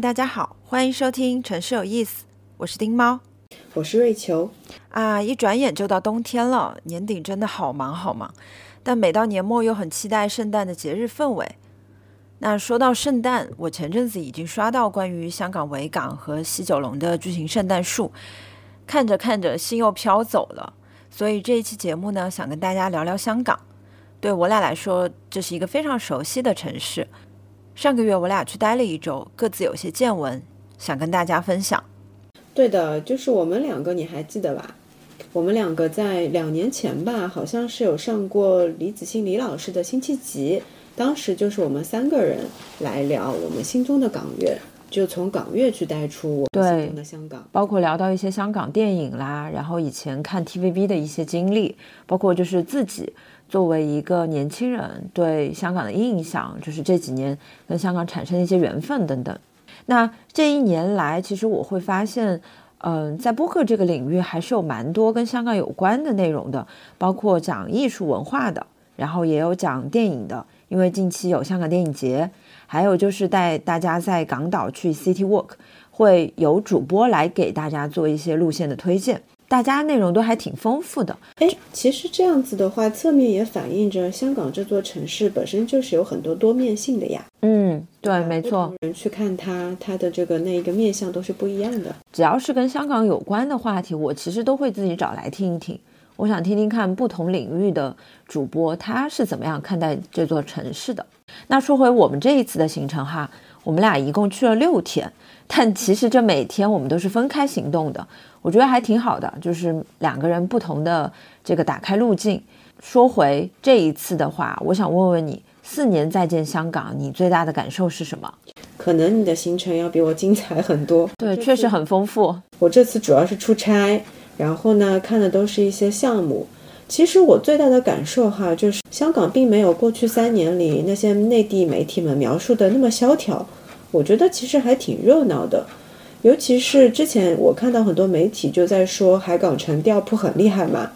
大家好，欢迎收听《城市有意思》，我是丁猫，我是瑞秋。啊，一转眼就到冬天了，年底真的好忙好忙，但每到年末又很期待圣诞的节日氛围。那说到圣诞，我前阵子已经刷到关于香港维港和西九龙的巨型圣诞树，看着看着心又飘走了。所以这一期节目呢，想跟大家聊聊香港。对我俩来说，这是一个非常熟悉的城市。上个月我俩去待了一周，各自有些见闻，想跟大家分享。对的，就是我们两个，你还记得吧？我们两个在两年前吧，好像是有上过李子欣李老师的辛弃疾，当时就是我们三个人来聊我们心中的港乐，就从港乐去带出我们心中的香港，包括聊到一些香港电影啦，然后以前看 TVB 的一些经历，包括就是自己。作为一个年轻人对香港的印象，就是这几年跟香港产生一些缘分等等。那这一年来，其实我会发现，嗯，在播客这个领域还是有蛮多跟香港有关的内容的，包括讲艺术文化的，然后也有讲电影的，因为近期有香港电影节，还有就是带大家在港岛去 City Walk，会有主播来给大家做一些路线的推荐。大家内容都还挺丰富的，哎，其实这样子的话，侧面也反映着香港这座城市本身就是有很多多面性的呀。嗯，对，没错。人去看它，它的这个那一个面相都是不一样的。只要是跟香港有关的话题，我其实都会自己找来听一听。我想听听看不同领域的主播他是怎么样看待这座城市的。那说回我们这一次的行程哈，我们俩一共去了六天，但其实这每天我们都是分开行动的。我觉得还挺好的，就是两个人不同的这个打开路径。说回这一次的话，我想问问你，四年再见香港，你最大的感受是什么？可能你的行程要比我精彩很多。对，确实很丰富。我这次主要是出差，然后呢，看的都是一些项目。其实我最大的感受哈，就是香港并没有过去三年里那些内地媒体们描述的那么萧条。我觉得其实还挺热闹的。尤其是之前我看到很多媒体就在说海港城店铺很厉害嘛，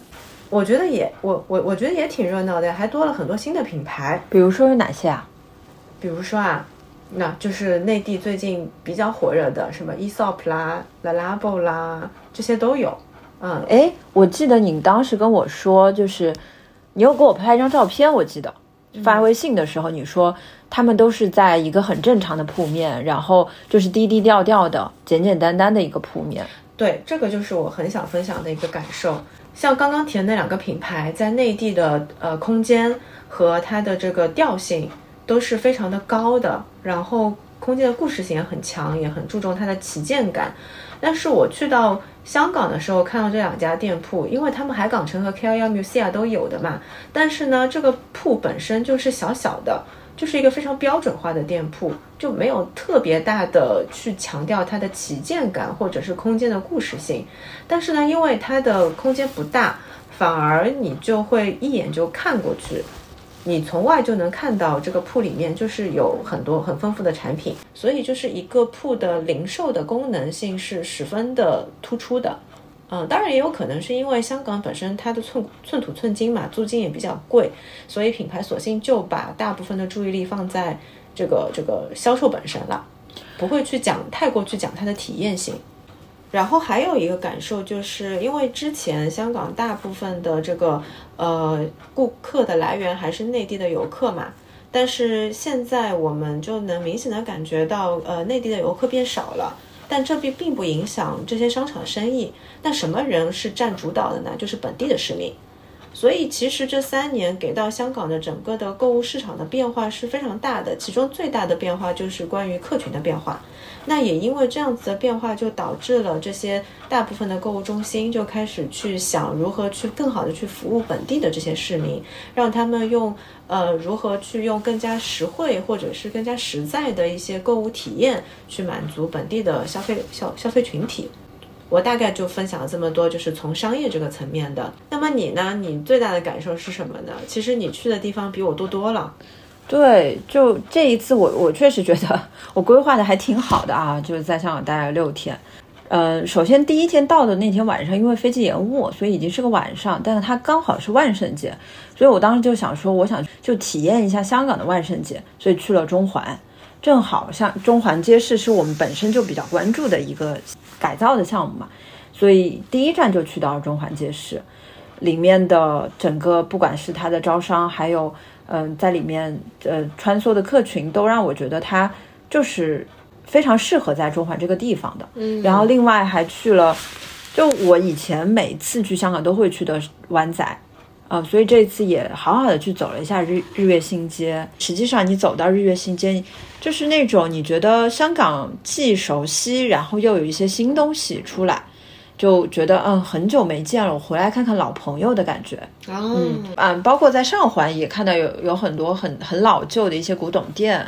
我觉得也我我我觉得也挺热闹的，还多了很多新的品牌，比如说有哪些啊？比如说啊，那就是内地最近比较火热的什么 Esop 啦、La Labo 啦，这些都有。嗯，哎，我记得你当时跟我说，就是你又给我拍一张照片，我记得发微信的时候你说。他们都是在一个很正常的铺面，然后就是低低调调的、简简单单的一个铺面。对，这个就是我很想分享的一个感受。像刚刚提的那两个品牌，在内地的呃空间和它的这个调性都是非常的高的，然后空间的故事性也很强，也很注重它的旗舰感。但是我去到香港的时候，看到这两家店铺，因为他们海港城和 KL Musea 都有的嘛，但是呢，这个铺本身就是小小的。就是一个非常标准化的店铺，就没有特别大的去强调它的旗舰感或者是空间的故事性。但是呢，因为它的空间不大，反而你就会一眼就看过去，你从外就能看到这个铺里面就是有很多很丰富的产品，所以就是一个铺的零售的功能性是十分的突出的。嗯，当然也有可能是因为香港本身它的寸寸土寸金嘛，租金也比较贵，所以品牌索性就把大部分的注意力放在这个这个销售本身了，不会去讲太过去讲它的体验性。然后还有一个感受就是，因为之前香港大部分的这个呃顾客的来源还是内地的游客嘛，但是现在我们就能明显的感觉到，呃，内地的游客变少了。但这并并不影响这些商场生意。那什么人是占主导的呢？就是本地的市民。所以其实这三年给到香港的整个的购物市场的变化是非常大的。其中最大的变化就是关于客群的变化。那也因为这样子的变化，就导致了这些大部分的购物中心就开始去想如何去更好的去服务本地的这些市民，让他们用。呃，如何去用更加实惠或者是更加实在的一些购物体验去满足本地的消费消消费群体？我大概就分享了这么多，就是从商业这个层面的。那么你呢？你最大的感受是什么呢？其实你去的地方比我多多了。对，就这一次，我我确实觉得我规划的还挺好的啊，就是在香港待了六天。呃，首先第一天到的那天晚上，因为飞机延误，所以已经是个晚上。但是它刚好是万圣节，所以我当时就想说，我想就体验一下香港的万圣节，所以去了中环。正好像中环街市是我们本身就比较关注的一个改造的项目嘛，所以第一站就去到了中环街市，里面的整个不管是它的招商，还有嗯在里面呃穿梭的客群，都让我觉得它就是非常适合在中环这个地方的。嗯然后另外还去了，就我以前每次去香港都会去的湾仔，呃，所以这次也好好的去走了一下日日月新街。实际上你走到日月新街，就是那种你觉得香港既熟悉，然后又有一些新东西出来，就觉得嗯很久没见了，我回来看看老朋友的感觉。哦，嗯，包括在上环也看到有有很多很很老旧的一些古董店，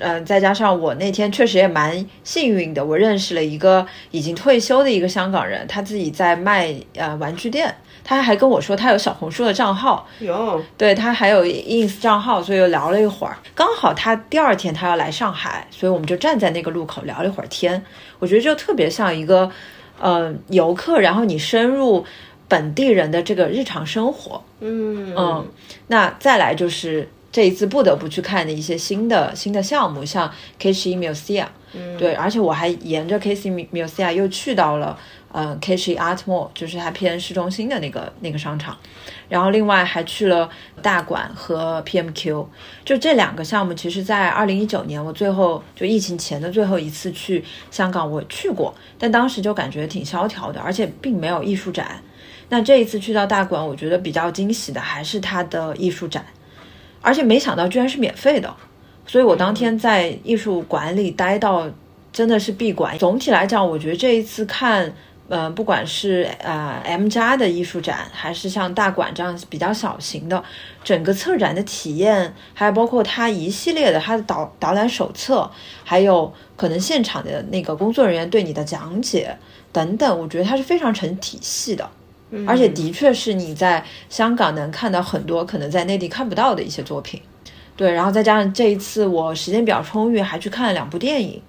嗯，再加上我那天确实也蛮幸运的，我认识了一个已经退休的一个香港人，他自己在卖呃玩具店，他还跟我说他有小红书的账号，有对他还有 ins 账号，所以又聊了一会儿。刚好他第二天他要来上海，所以我们就站在那个路口聊了一会儿天。我觉得就特别像一个呃游客，然后你深入本地人的这个日常生活。嗯。嗯，那再来就是这一次不得不去看的一些新的新的项目，像 K 十一 Musea，嗯。对，而且我还沿着 K 十一 Museum 又去到了呃 K 十一 Art Mall，就是它偏市中心的那个那个商场，然后另外还去了大馆和 PMQ，就这两个项目，其实在二零一九年我最后就疫情前的最后一次去香港，我去过，但当时就感觉挺萧条的，而且并没有艺术展。那这一次去到大馆，我觉得比较惊喜的还是它的艺术展，而且没想到居然是免费的，所以我当天在艺术馆里待到真的是闭馆。总体来讲，我觉得这一次看，呃，不管是呃 M 加的艺术展，还是像大馆这样比较小型的，整个策展的体验，还有包括它一系列的它的导导览手册，还有可能现场的那个工作人员对你的讲解等等，我觉得它是非常成体系的。而且的确是你在香港能看到很多可能在内地看不到的一些作品，对，然后再加上这一次我时间比较充裕，还去看了两部电影，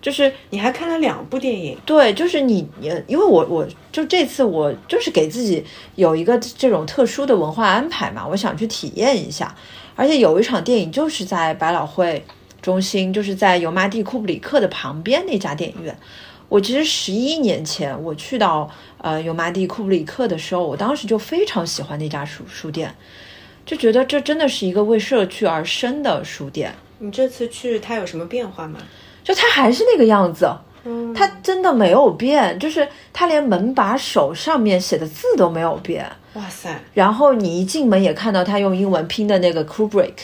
就是你还看了两部电影，对，就是你，呃因为我我就这次我就是给自己有一个这种特殊的文化安排嘛，我想去体验一下，而且有一场电影就是在百老汇中心，就是在油麻地库布里克的旁边那家电影院。我其实十一年前我去到呃油麻地库布里克的时候，我当时就非常喜欢那家书书店，就觉得这真的是一个为社区而生的书店。你这次去它有什么变化吗？就他还是那个样子，嗯他真的没有变，就是他连门把手上面写的字都没有变。哇塞，然后你一进门也看到他用英文拼的那个 Kubrick，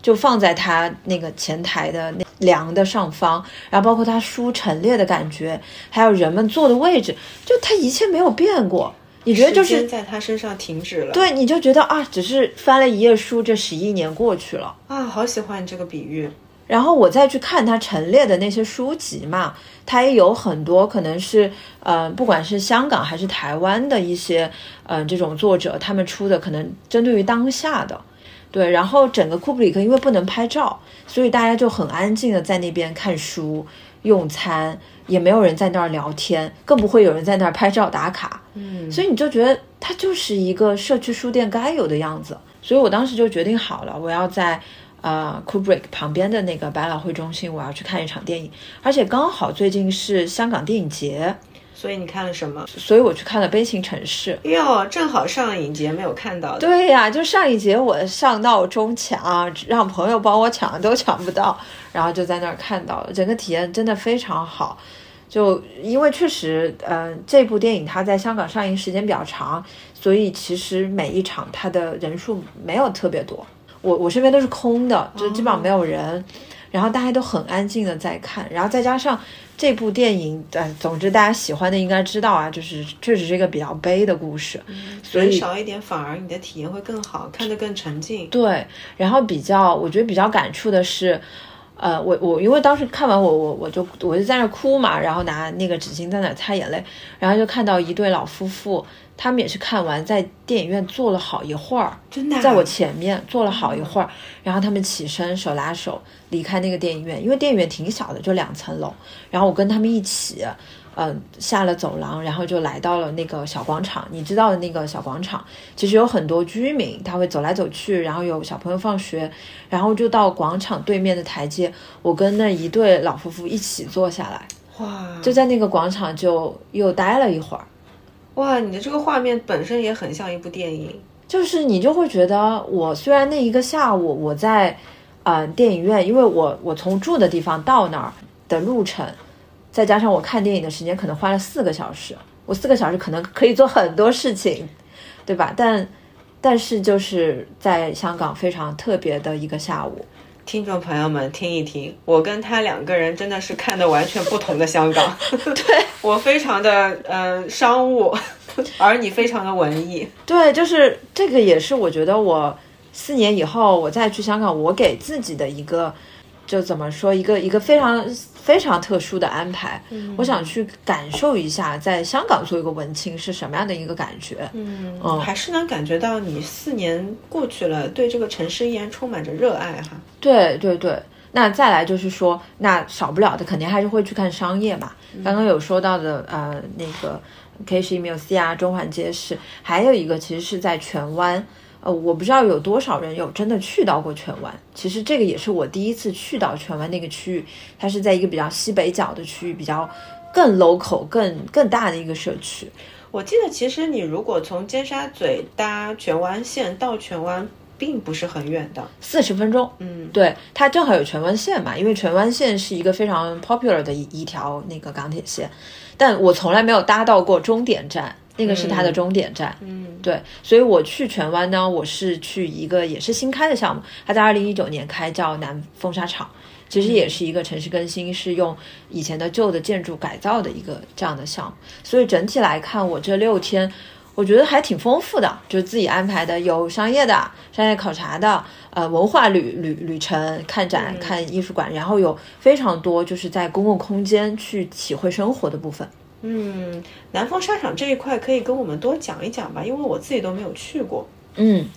就放在他那个前台的那梁的上方，然后包括他书陈列的感觉，还有人们坐的位置，就他一切没有变过。你觉得就是在他身上停止了。对，你就觉得啊，只是翻了一页书，这十一年过去了。啊，好喜欢你这个比喻。然后我再去看他陈列的那些书籍嘛，他也有很多可能是，呃，不管是香港还是台湾的一些，呃，这种作者他们出的可能针对于当下的，对。然后整个库布里克因为不能拍照，所以大家就很安静的在那边看书、用餐，也没有人在那儿聊天，更不会有人在那儿拍照打卡。嗯，所以你就觉得它就是一个社区书店该有的样子。所以我当时就决定好了，我要在呃 Kubrick 旁边的那个百老汇中心，我要去看一场电影，而且刚好最近是香港电影节，所以你看了什么？所以我去看了《悲情城市》。哟，正好上影节没有看到的。对呀，就上影节我上闹钟抢，让朋友帮我抢都抢不到，然后就在那儿看到了，整个体验真的非常好。就因为确实，呃，这部电影它在香港上映时间比较长，所以其实每一场它的人数没有特别多。我我身边都是空的，就基本上没有人，然后大家都很安静的在看，然后再加上这部电影，呃，总之大家喜欢的应该知道啊，就是确实是一个比较悲的故事，所人以少一点，反而你的体验会更好，看得更沉浸。对，然后比较我觉得比较感触的是，呃，我我因为当时看完我我我就我就在那哭嘛，然后拿那个纸巾在那擦眼泪，然后就看到一对老夫妇，他们也是看完在电影院坐了好一会儿，真的啊、在我前面坐了好一会儿，然后他们起身手拉手离开那个电影院，因为电影院挺小的，就两层楼，然后我跟他们一起，嗯，下了走廊，然后就来到了那个小广场。你知道的那个小广场，其实有很多居民，他会走来走去，然后有小朋友放学，然后就到广场对面的台阶，我跟那一对老夫妇一起坐下来，哇，就在那个广场就又待了一会儿。哇，你的这个画面本身也很像一部电影。就是你就会觉得，我虽然那一个下午我在，呃，电影院，因为我我从住的地方到那儿的路程，再加上我看电影的时间，可能花了四个小时，我四个小时可能可以做很多事情，对吧？但但是就是在香港非常特别的一个下午。听众朋友们，听一听，我跟他两个人真的是看的完全不同的香港。对 我非常的呃商务，而你非常的文艺。对，就是这个也是我觉得我四年以后我再去香港，我给自己的一个就怎么说一个一个非常非常特殊的安排。我想去感受一下在香港做一个文青是什么样的一个感觉。嗯嗯还是能感觉到你四年过去了，对这个城市依然充满着热爱哈。对对对，那再来就是说，那少不了的肯定还是会去看商业嘛。刚刚有说到的，呃，那个 K 十一 Muse 啊，中环街市，还有一个其实是在荃湾。呃，我不知道有多少人有真的去到过荃湾。其实这个也是我第一次去到荃湾那个区域，它是在一个比较西北角的区域，比较更 local、更更大的一个社区。我记得其实你如果从尖沙咀搭荃湾线到荃湾，并不是很远的。四十分钟，嗯，对，它正好有荃湾线嘛，因为荃湾线是一个非常 popular 的一一条那个港铁线，但我从来没有搭到过终点站，那个是它的终点站。嗯，对，所以我去荃湾呢，我是去一个也是新开的项目，它在二零一九年开，叫南风沙场，其实也是一个城市更新，是用以前的旧的建筑改造的一个这样的项目。所以整体来看，我这六天。我觉得还挺丰富的，就是自己安排的，有商业的、商业考察的，呃，文化旅旅旅程、看展、看艺术馆，然后有非常多就是在公共空间去体会生活的部分。嗯，南风沙场这一块可以跟我们多讲一讲吧，因为我自己都没有去过。嗯，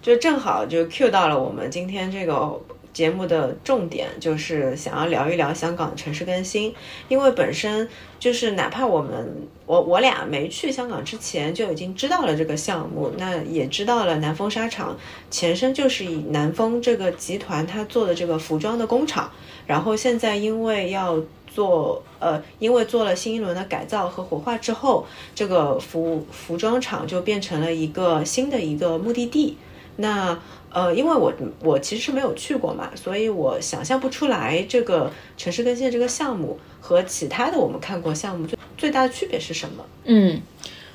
就正好就 cue 到了我们今天这个节目的重点，就是想要聊一聊香港的城市更新。因为本身就是哪怕我们我我俩没去香港之前就已经知道了这个项目，那也知道了南丰纱厂前身就是以南丰这个集团它做的这个服装的工厂，然后现在因为要做呃，因为做了新一轮的改造和活化之后，这个服服装厂就变成了一个新的一个目的地。那呃，因为我我其实是没有去过嘛，所以我想象不出来这个城市更新的这个项目和其他的我们看过项目最最大的区别是什么？嗯，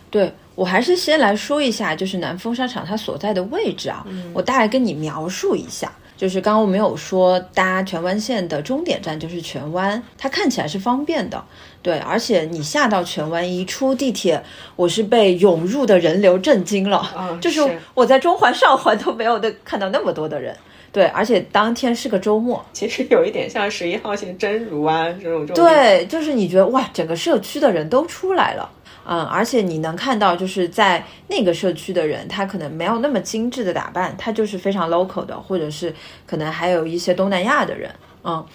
对我还是先来说一下，就是南风商场它所在的位置啊，我大概跟你描述一下。就是刚刚我们有说搭荃湾线的终点站就是荃湾，它看起来是方便的，对，而且你下到荃湾一出地铁，我是被涌入的人流震惊了，嗯就是是我在中环、上环都没有的看到那么多的人，对，而且当天是个周末，其实有一点像十一号线真如啊这种这种。对，就是你觉得哇，整个社区的人都出来了，嗯，而且你能看到，就是在那个社区的人，他可能没有那么精致的打扮，他就是非常 local 的，或者是可能还有一些东南亚的人，嗯，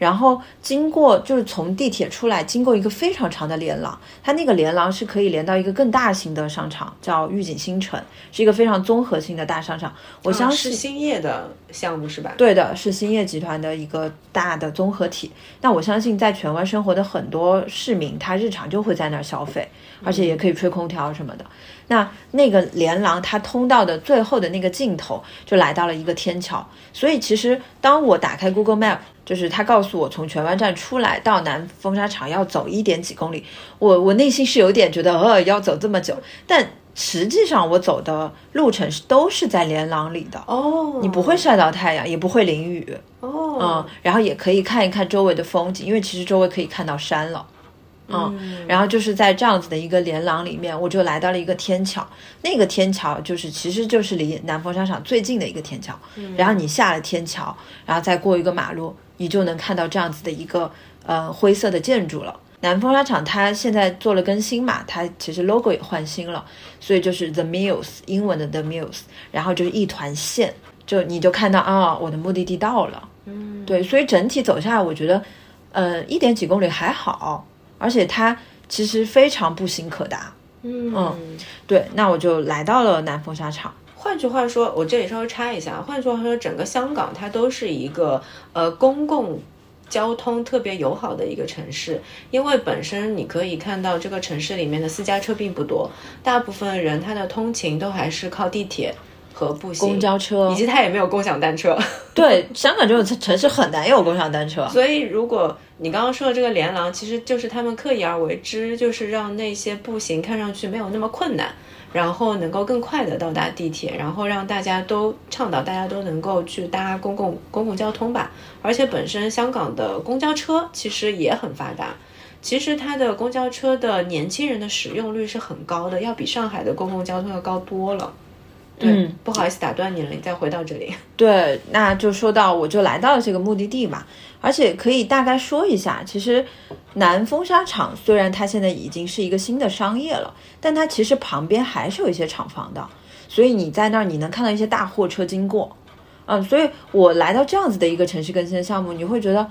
然后经过就是从地铁出来，经过一个非常长的连廊，它那个连廊是可以连到一个更大型的商场，叫御景新城，是一个非常综合性的大商场，我相啊是。兴业的项目是吧？对的，是兴业集团的一个大的综合体。那我相信，在荃湾生活的很多市民，他日常就会在那儿消费，而且也可以吹空调什么的。那那个连廊，它通道的最后的那个尽头，就来到了一个天桥。所以其实当我打开 Google Map，就是他告诉我从荃湾站出来到南风沙场要走一点几公里，我我内心是有点觉得，呃，要走这么久，但。实际上，我走的路程是都是在连廊里的，哦，你不会晒到太阳，也不会淋雨，哦，嗯，然后也可以看一看周围的风景，因为其实周围可以看到山了，嗯，然后就是在这样子的一个连廊里面，我就来到了一个天桥，那个天桥就是其实就是离南风沙场最近的一个天桥，然后你下了天桥，然后再过一个马路，你就能看到这样子的一个呃灰色的建筑了。南风沙场它现在做了更新嘛，它其实 logo 也换新了，所以就是 The Mills 英文的 The Mills，然后就是一团线，就你就看到啊，我的目的地到了。嗯，对，所以整体走下来，我觉得，呃，一点几公里还好，而且它其实非常步行可达。嗯对，那我就来到了南风沙场。换句话说，我这里稍微插一下，换句话说，整个香港它都是一个呃公共交通特别友好的一个城市，因为本身你可以看到这个城市里面的私家车并不多，大部分人他的通勤都还是靠地铁和步行、公交车以及他也没有共享单车。对，香港这种城市很难有共享单车。所以，如果你刚刚说的这个连廊，其实就是他们刻意而为之，就是让那些步行看上去没有那么困难，然后能够更快的到达地铁，然后让大家都倡导大家都能够去搭公共公共交通吧。而且本身香港的公交车其实也很发达，其实它的公交车的年轻人的使用率是很高的，要比上海的公共交通要高多了。对，嗯不好意思打断你了，你再回到这里。对，那就说到我就来到了这个目的地嘛，而且可以大概说一下，其实南风沙场虽然它现在已经是一个新的商业了，但它其实旁边还是有一些厂房的，所以你在那儿你能看到一些大货车经过，嗯，所以我来到这样子的一个城市更新项目，你会觉得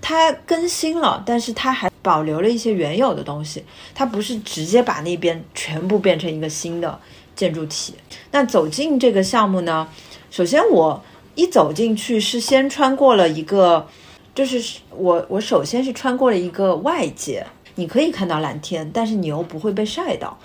它更新了，但是它还保留了一些原有的东西，它不是直接把那边全部变成一个新的建筑体。那走进这个项目呢，首先我一走进去是先穿过了一个，就是我我首先是穿过了一个外界，你可以看到蓝天，但是你又不会被晒到。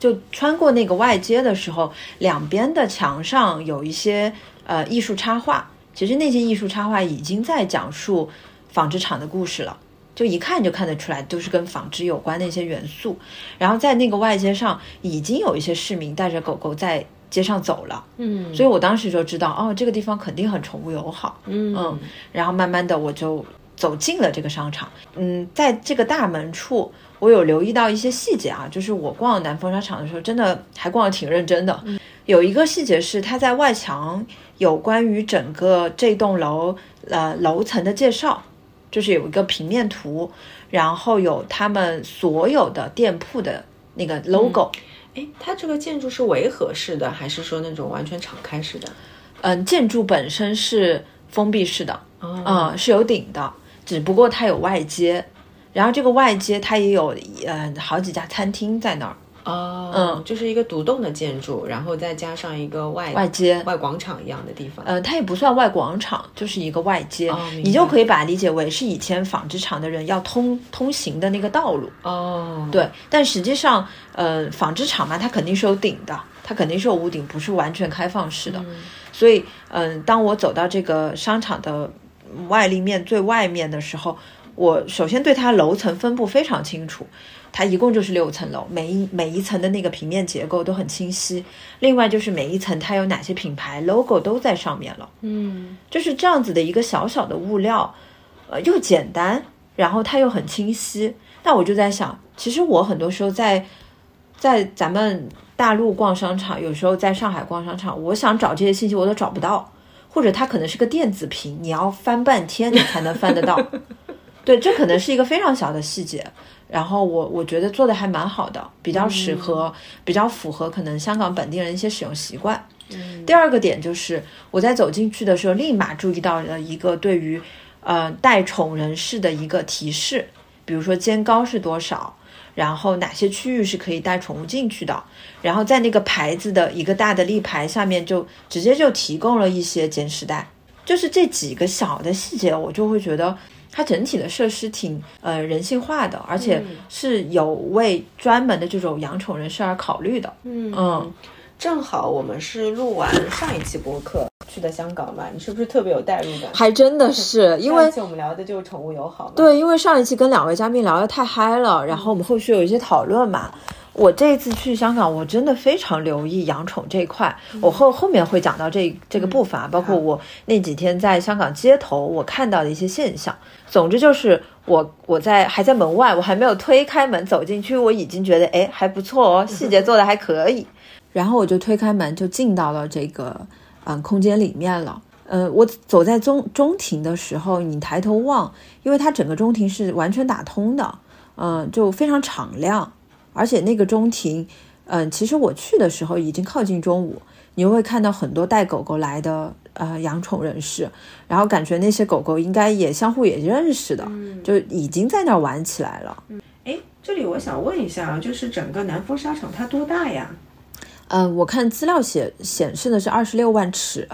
就穿过那个外街的时候，两边的墙上有一些呃艺术插画，其实那些艺术插画已经在讲述纺织厂的故事了。就一看就看得出来，都是跟纺织有关的一些元素。然后在那个外街上，已经有一些市民带着狗狗在街上走了。嗯所以我当时就知道，哦，这个地方肯定很宠物友好。嗯嗯，然后慢慢的我就走进了这个商场。嗯，在这个大门处，我有留意到一些细节啊，就是我逛南风商场的时候，真的还逛得挺认真的。有一个细节是，它在外墙有关于整个这栋楼呃楼层的介绍，就是有一个平面图，然后有他们所有的店铺的那个 logo。哎，它这个建筑是围合式的，还是说那种完全敞开式的？嗯，建筑本身是封闭式的，哦嗯，是有顶的，只不过它有外接，然后这个外接它也有呃好几家餐厅在那儿，哦，嗯就是一个独栋的建筑，然后再加上一个外外接，外广场一样的地方。呃，它也不算外广场，就是一个外街，哦你就可以把它理解为是以前纺织厂的人要通通行的那个道路，哦，对，但实际上，呃，纺织厂嘛，它肯定是有顶的，它肯定是有屋顶，不是完全开放式的。所以，嗯、当我走到这个商场的外立面最外面的时候，我首先对它楼层分布非常清楚，它一共就是六层楼，每一每一层的那个平面结构都很清晰。另外就是每一层它有哪些品牌 logo 都在上面了。嗯就是这样子的一个小小的物料，呃，又简单，然后它又很清晰。那我就在想，其实我很多时候在在咱们大陆逛商场，有时候在上海逛商场，我想找这些信息我都找不到，或者它可能是个电子屏，你要翻半天你才能翻得到。对，这可能是一个非常小的细节。然后我我觉得做的还蛮好的，比较适合，比较符合可能香港本地人一些使用习惯。第二个点就是我在走进去的时候，立马注意到了一个对于呃带宠人士的一个提示，比如说肩高是多少，然后哪些区域是可以带宠物进去的，然后在那个牌子的一个大的立牌下面就直接就提供了一些捡屎袋，就是这几个小的细节，我就会觉得。它整体的设施挺呃人性化的，而且是有为专门的这种养宠人士而考虑的。嗯嗯，正好我们是录完上一期播客去的香港嘛，你是不是特别有代入感？还真的是 因为上一期我们聊的就是宠物友好嘛。对，因为上一期跟两位嘉宾聊的太嗨了，然后我们后续有一些讨论嘛。我这一次去香港，我真的非常留意养宠这一块。我后后面会讲到这这个部分啊，包括我那几天在香港街头我看到的一些现象。总之就是我我在还在门外，我还没有推开门走进去，我已经觉得哎还不错哦，细节做的还可以。然后我就推开门就进到了这个嗯空间里面了。呃，我走在中中庭的时候，你抬头望，因为它整个中庭是完全打通的，嗯、就非常敞亮。而且那个中庭，嗯，其实我去的时候已经靠近中午，你会看到很多带狗狗来的呃养宠人士，然后感觉那些狗狗应该也相互也认识的，就已经在那儿玩起来了。这里我想问一下啊，就是整个南丰沙场它多大呀？呃，我看资料写显示的是二十六万尺，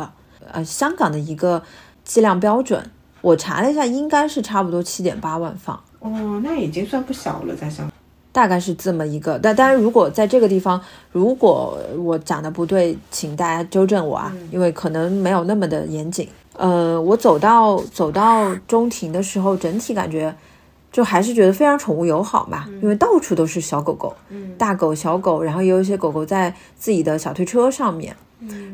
呃，香港的一个计量标准，我查了一下，应该是差不多七点八万方。哦，那已经算不小了，在香港。大概是这么一个，但当然，如果在这个地方，如果我讲的不对，请大家纠正我啊，因为可能没有那么的严谨。呃，我走到走到中庭的时候，整体感觉就还是觉得非常宠物友好嘛，因为到处都是小狗狗，大狗小狗，然后也有一些狗狗在自己的小推车上面。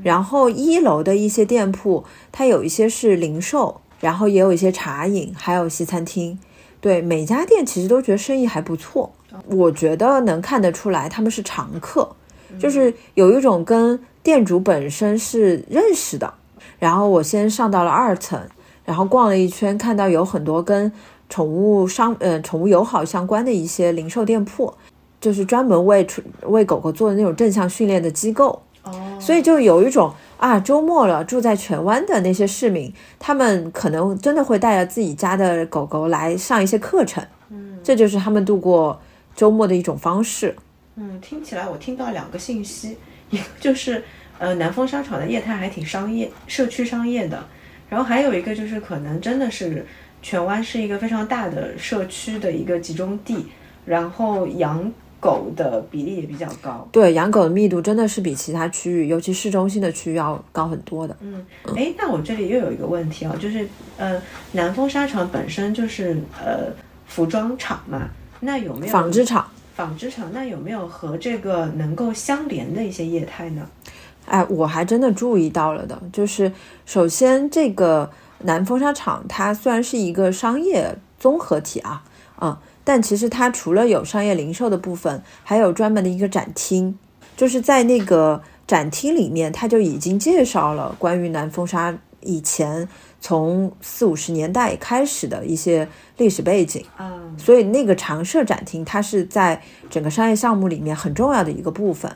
然后一楼的一些店铺，它有一些是零售，然后也有一些茶饮，还有西餐厅。对每家店其实都觉得生意还不错。我觉得能看得出来，他们是常客，就是有一种跟店主本身是认识的。然后我先上到了二层，然后逛了一圈，看到有很多跟宠物商呃宠物友好相关的一些零售店铺，就是专门为为狗狗做的那种正向训练的机构。哦，所以就有一种啊，周末了，住在荃湾的那些市民，他们可能真的会带着自己家的狗狗来上一些课程。嗯，这就是他们度过。周末的一种方式，嗯，听起来我听到两个信息，一个就是呃南丰商场的业态还挺商业，社区商业的，然后还有一个就是可能真的是荃湾是一个非常大的社区的一个集中地，然后养狗的比例也比较高，对，养狗的密度真的是比其他区域，尤其市中心的区域要高很多的。嗯，哎，那我这里又有一个问题啊，就是呃南丰商场本身就是呃服装厂嘛。那有没有纺织厂？纺织厂那有没有和这个能够相连的一些业态呢？哎，我还真的注意到了的，就是首先这个南风沙厂，它虽然是一个商业综合体啊，嗯，但其实它除了有商业零售的部分，还有专门的一个展厅，就是在那个展厅里面，它就已经介绍了关于南风沙以前。从四五十年代开始的一些历史背景啊，所以那个常设展厅它是在整个商业项目里面很重要的一个部分。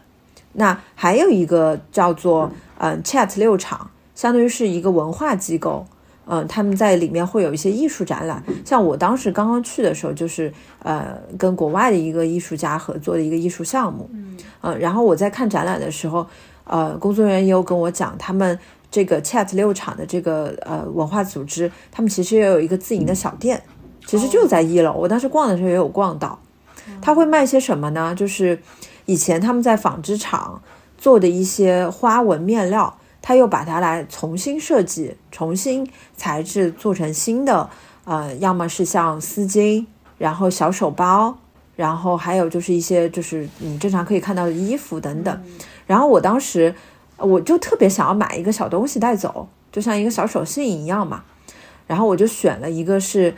那还有一个叫做嗯 Chat 六厂，相当于是一个文化机构，嗯，他们在里面会有一些艺术展览。像我当时刚刚去的时候，就是呃跟国外的一个艺术家合作的一个艺术项目，嗯，然后我在看展览的时候，呃，工作人员也有跟我讲他们。这个 Chat 六厂的这个呃文化组织，他们其实也有一个自营的小店，其实就在一楼。我当时逛的时候也有逛到，他会卖些什么呢？就是以前他们在纺织厂做的一些花纹面料，他又把它来重新设计、重新材质，做成新的呃，要么是像丝巾，然后小手包，然后还有就是一些就是你正常可以看到的衣服等等。然后我当时。我就特别想要买一个小东西带走，就像一个小手信一样嘛。然后我就选了一个是，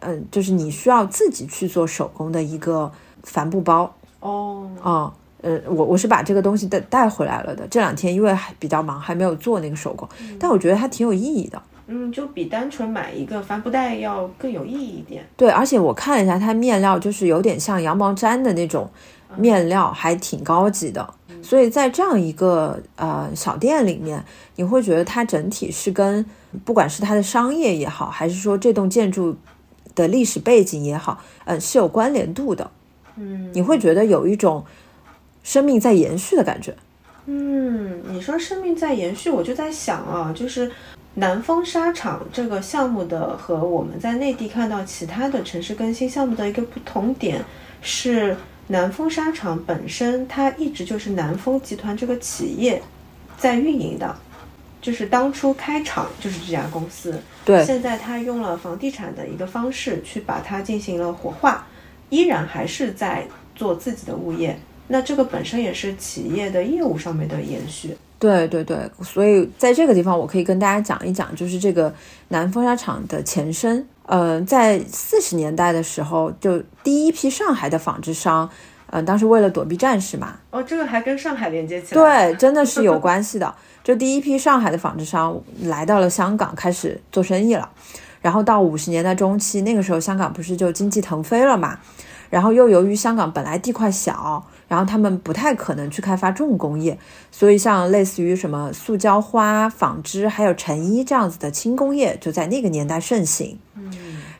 嗯，就是你需要自己去做手工的一个帆布包。哦，啊，呃，我我是把这个东西带带回来了的。这两天因为还比较忙，还没有做那个手工，但我觉得它挺有意义的。嗯，就比单纯买一个帆布袋要更有意义一点。对，而且我看了一下，它面料就是有点像羊毛毡的那种面料，还挺高级的。所以在这样一个呃小店里面，你会觉得它整体是跟不管是它的商业也好，还是说这栋建筑的历史背景也好，嗯，是有关联度的。嗯，你会觉得有一种生命在延续的感觉。嗯，你说生命在延续，我就在想啊，就是南风沙场这个项目的和我们在内地看到其他的城市更新项目的一个不同点是。南丰沙场本身，它一直就是南丰集团这个企业在运营的，就是当初开厂就是这家公司。对，现在它用了房地产的一个方式去把它进行了活化，依然还是在做自己的物业。那这个本身也是企业的业务上面的延续。对对对，所以在这个地方，我可以跟大家讲一讲，就是这个南风纱厂的前身。呃，在四十年代的时候，就第一批上海的纺织商，呃，当时为了躲避战事嘛，哦，这个还跟上海连接起来，对，真的是有 关系的。就第一批上海的纺织商来到了香港，开始做生意了。然后到五十年代中期，那个时候香港不是就经济腾飞了嘛？然后又由于香港本来地块小。然后他们不太可能去开发重工业，所以像类似于什么塑胶花、纺织，还有成衣这样子的轻工业，就在那个年代盛行。嗯，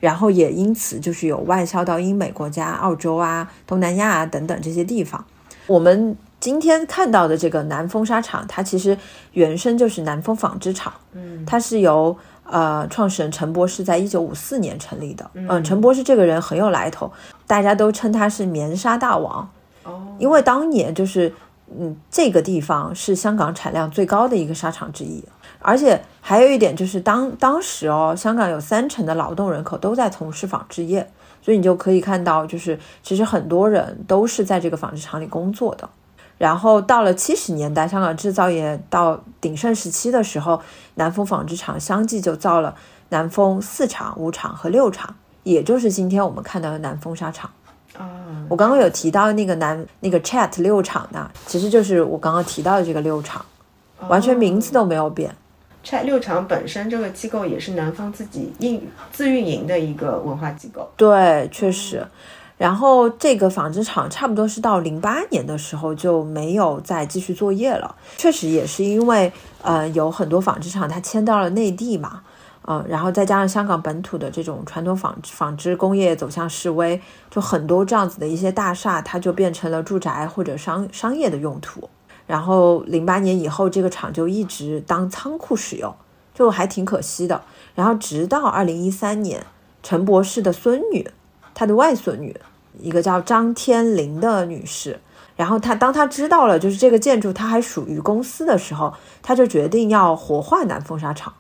然后也因此就是有外销到英美国家、澳洲啊、东南亚啊等等这些地方。我们今天看到的这个南风纱厂，它其实原生就是南风纺织厂，嗯它是由呃创始人陈博士在一九五四年成立的。嗯，陈博士这个人很有来头，大家都称他是棉纱大王。哦，因为当年就是，嗯，这个地方是香港产量最高的一个纱厂之一，而且还有一点就是当当时哦，香港有三成的劳动人口都在从事纺织业，所以你就可以看到，就是其实很多人都是在这个纺织厂里工作的。然后到了七十年代，香港制造业到鼎盛时期的时候，南丰纺织厂相继就造了南丰四厂、五厂和六厂，也就是今天我们看到的南丰纱厂。啊，我刚刚有提到那个南那个 Chat 六厂呢，其实就是我刚刚提到的这个六厂，完全名字都没有变。Chat 六厂本身这个机构也是南方自己运自运营的一个文化机构。对，确实。然后这个纺织厂差不多是到零八年的时候就没有再继续作业了，确实也是因为呃有很多纺织厂它迁到了内地嘛，嗯、然后再加上香港本土的这种传统纺纺织工业走向式微，就很多这样子的一些大厦，它就变成了住宅或者商商业的用途。然后零八年以后，这个厂就一直当仓库使用，就还挺可惜的。然后直到二零一三年，陈博士的孙女，他的外孙女，一个叫张天林的女士，然后她当她知道了就是这个建筑它还属于公司的时候，她就决定要活化南风沙场。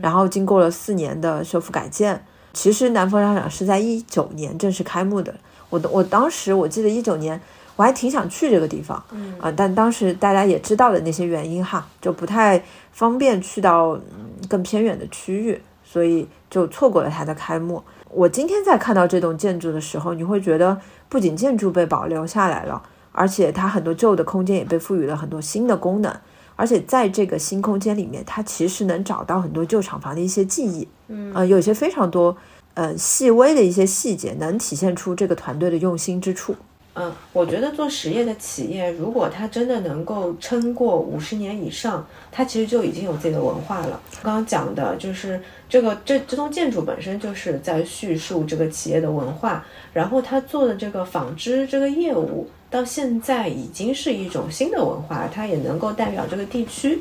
然后经过了四年的修复改建，其实南风沙场是在一九年正式开幕的。我的我当时我记得一九年。我还挺想去这个地方，嗯啊、但当时大家也知道的那些原因哈，就不太方便去到嗯更偏远的区域，所以就错过了它的开幕。我今天在看到这栋建筑的时候，你会觉得不仅建筑被保留下来了，而且它很多旧的空间也被赋予了很多新的功能，而且在这个新空间里面，它其实能找到很多旧厂房的一些记忆，嗯呃，有些非常多呃细微的一些细节，能体现出这个团队的用心之处。嗯，我觉得做实业的企业，如果它真的能够撑过五十年以上，它其实就已经有自己的文化了。刚刚讲的就是这个这这栋建筑本身就是在叙述这个企业的文化，然后他做的这个纺织这个业务，到现在已经是一种新的文化，它也能够代表这个地区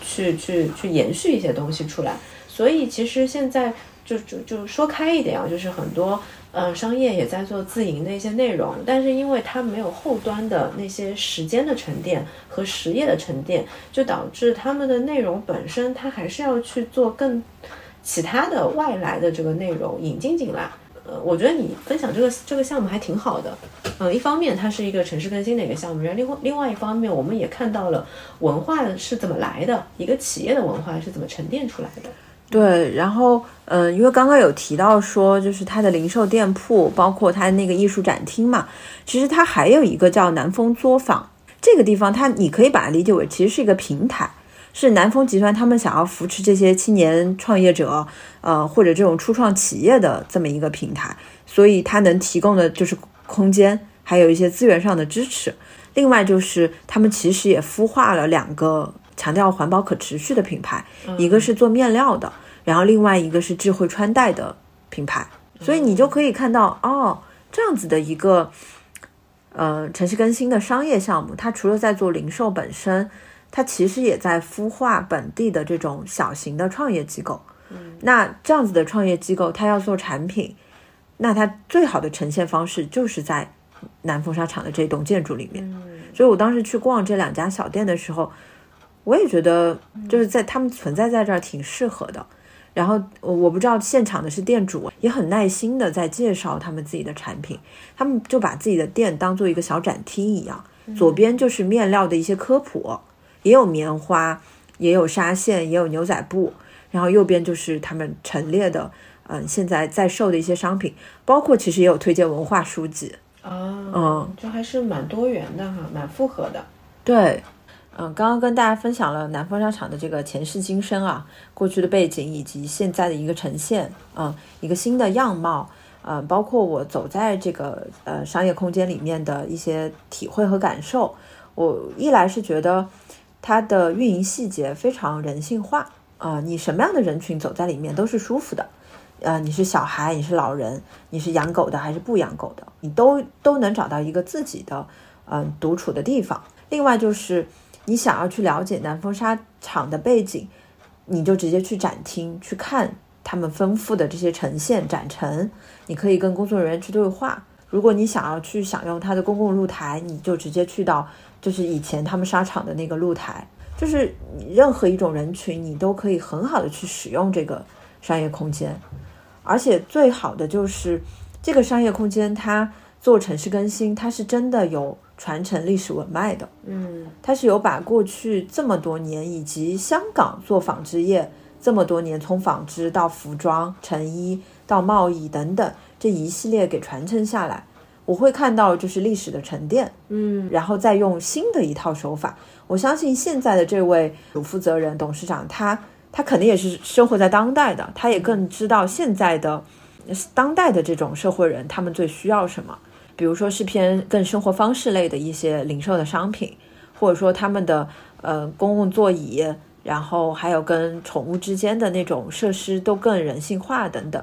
去去去延续一些东西出来。所以其实现在就就就说开一点啊，就是很多呃商业也在做自营的一些内容，但是因为它没有后端的那些时间的沉淀和实业的沉淀，就导致他们的内容本身它还是要去做更其他的外来的这个内容引进进来。呃，我觉得你分享这个这个项目还挺好的。嗯，一方面它是一个城市更新的一个项目，然后另外另外一方面，我们也看到了文化是怎么来的，一个企业的文化是怎么沉淀出来的。对，然后嗯、呃因为刚刚有提到说，就是它的零售店铺，包括它那个艺术展厅嘛，其实它还有一个叫南丰作坊。这个地方，它你可以把它理解为其实是一个平台，是南丰集团他们想要扶持这些青年创业者，呃或者这种初创企业的这么一个平台，所以它能提供的就是空间，还有一些资源上的支持。另外就是他们其实也孵化了两个强调环保可持续的品牌，一个是做面料的，然后另外一个是智慧穿戴的品牌，所以你就可以看到哦，这样子的一个呃城市更新的商业项目，它除了在做零售本身，它其实也在孵化本地的这种小型的创业机构。那这样子的创业机构，它要做产品，那它最好的呈现方式就是在南风沙厂的这栋建筑里面。所以我当时去逛这两家小店的时候，我也觉得就是在他们存在在这儿挺适合的。然后我我不知道现场的是店主，也很耐心的在介绍他们自己的产品，他们就把自己的店当做一个小展厅一样，左边就是面料的一些科普，也有棉花，也有纱线，也有牛仔布，然后右边就是他们陈列的，嗯，现在在售的一些商品，包括其实也有推荐文化书籍，啊，嗯，就还是蛮多元的哈，蛮复合的。对，嗯，刚刚跟大家分享了南方商场的这个前世今生啊，过去的背景以及现在的一个呈现，嗯，一个新的样貌，呃，包括我走在这个呃商业空间里面的一些体会和感受。我一来是觉得它的运营细节非常人性化啊、你什么样的人群走在里面都是舒服的。呃，你是小孩，你是老人，你是养狗的还是不养狗的，你都都能找到一个自己的嗯独处的地方。另外就是你想要去了解南风沙场的背景，你就直接去展厅去看他们丰富的这些呈现展陈，你可以跟工作人员去对话。如果你想要去享用它的公共露台，你就直接去到就是以前他们沙场的那个露台。就是任何一种人群，你都可以很好的去使用这个商业空间，而且最好的就是这个商业空间，它做城市更新，它是真的有传承历史文脉的。嗯，它是有把过去这么多年以及香港做纺织业这么多年，从纺织到服装、成衣到贸易等等这一系列给传承下来。我会看到就是历史的沉淀，嗯，然后再用新的一套手法。我相信现在的这位主负责人、董事长，他他肯定也是生活在当代的，他也更知道现在的当代的这种社会人，他们最需要什么。比如说是偏更生活方式类的一些零售的商品，或者说他们的呃公共座椅，然后还有跟宠物之间的那种设施都更人性化等等。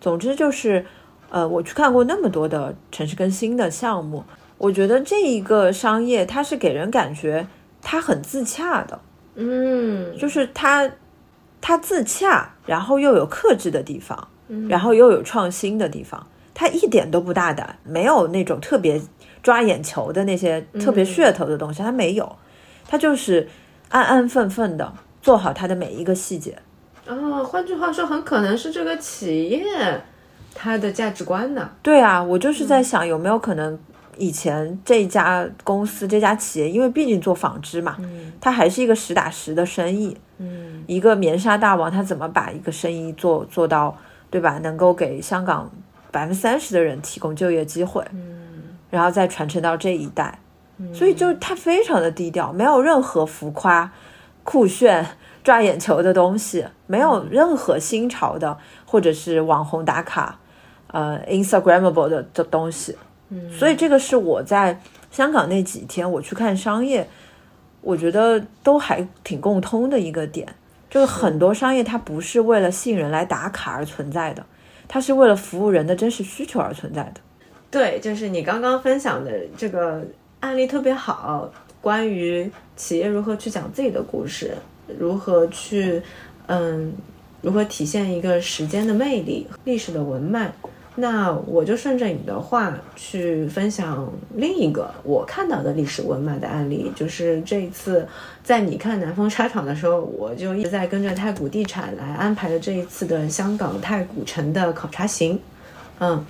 总之就是。呃，我去看过那么多的城市更新的项目，我觉得这一个商业它是给人感觉它很自洽的，嗯，就是它它自洽，然后又有克制的地方，然后又有创新的地方，它一点都不大胆，没有那种特别抓眼球的那些特别噱头的东西，它没有，它就是安安分分的做好它的每一个细节。啊，换句话说，很可能是这个企业。它的价值观呢？对啊，我就是在想有没有可能，以前这家公司这家企业，因为毕竟做纺织嘛，嗯，它还是一个实打实的生意，嗯，一个棉纱大王，他怎么把一个生意做做到，对吧？能够给香港百分之三十的人提供就业机会，嗯，然后再传承到这一代，所以就他非常的低调，没有任何浮夸、酷炫、抓眼球的东西，没有任何新潮的或者是网红打卡。呃，Instagramable 的的东西，嗯，所以这个是我在香港那几天我去看商业，我觉得都还挺共通的一个点，就是。很多商业它不是为了吸引人来打卡而存在的，它是为了服务人的真实需求而存在的。对，就是你刚刚分享的这个案例特别好，关于企业如何去讲自己的故事，如何去，嗯，如何体现一个时间的魅力、历史的文脉。那我就顺着你的话去分享另一个我看到的历史文脉的案例，就是这一次在你看南风沙场的时候，我就一直在跟着太古地产来安排的这一次的香港太古城的考察行。嗯，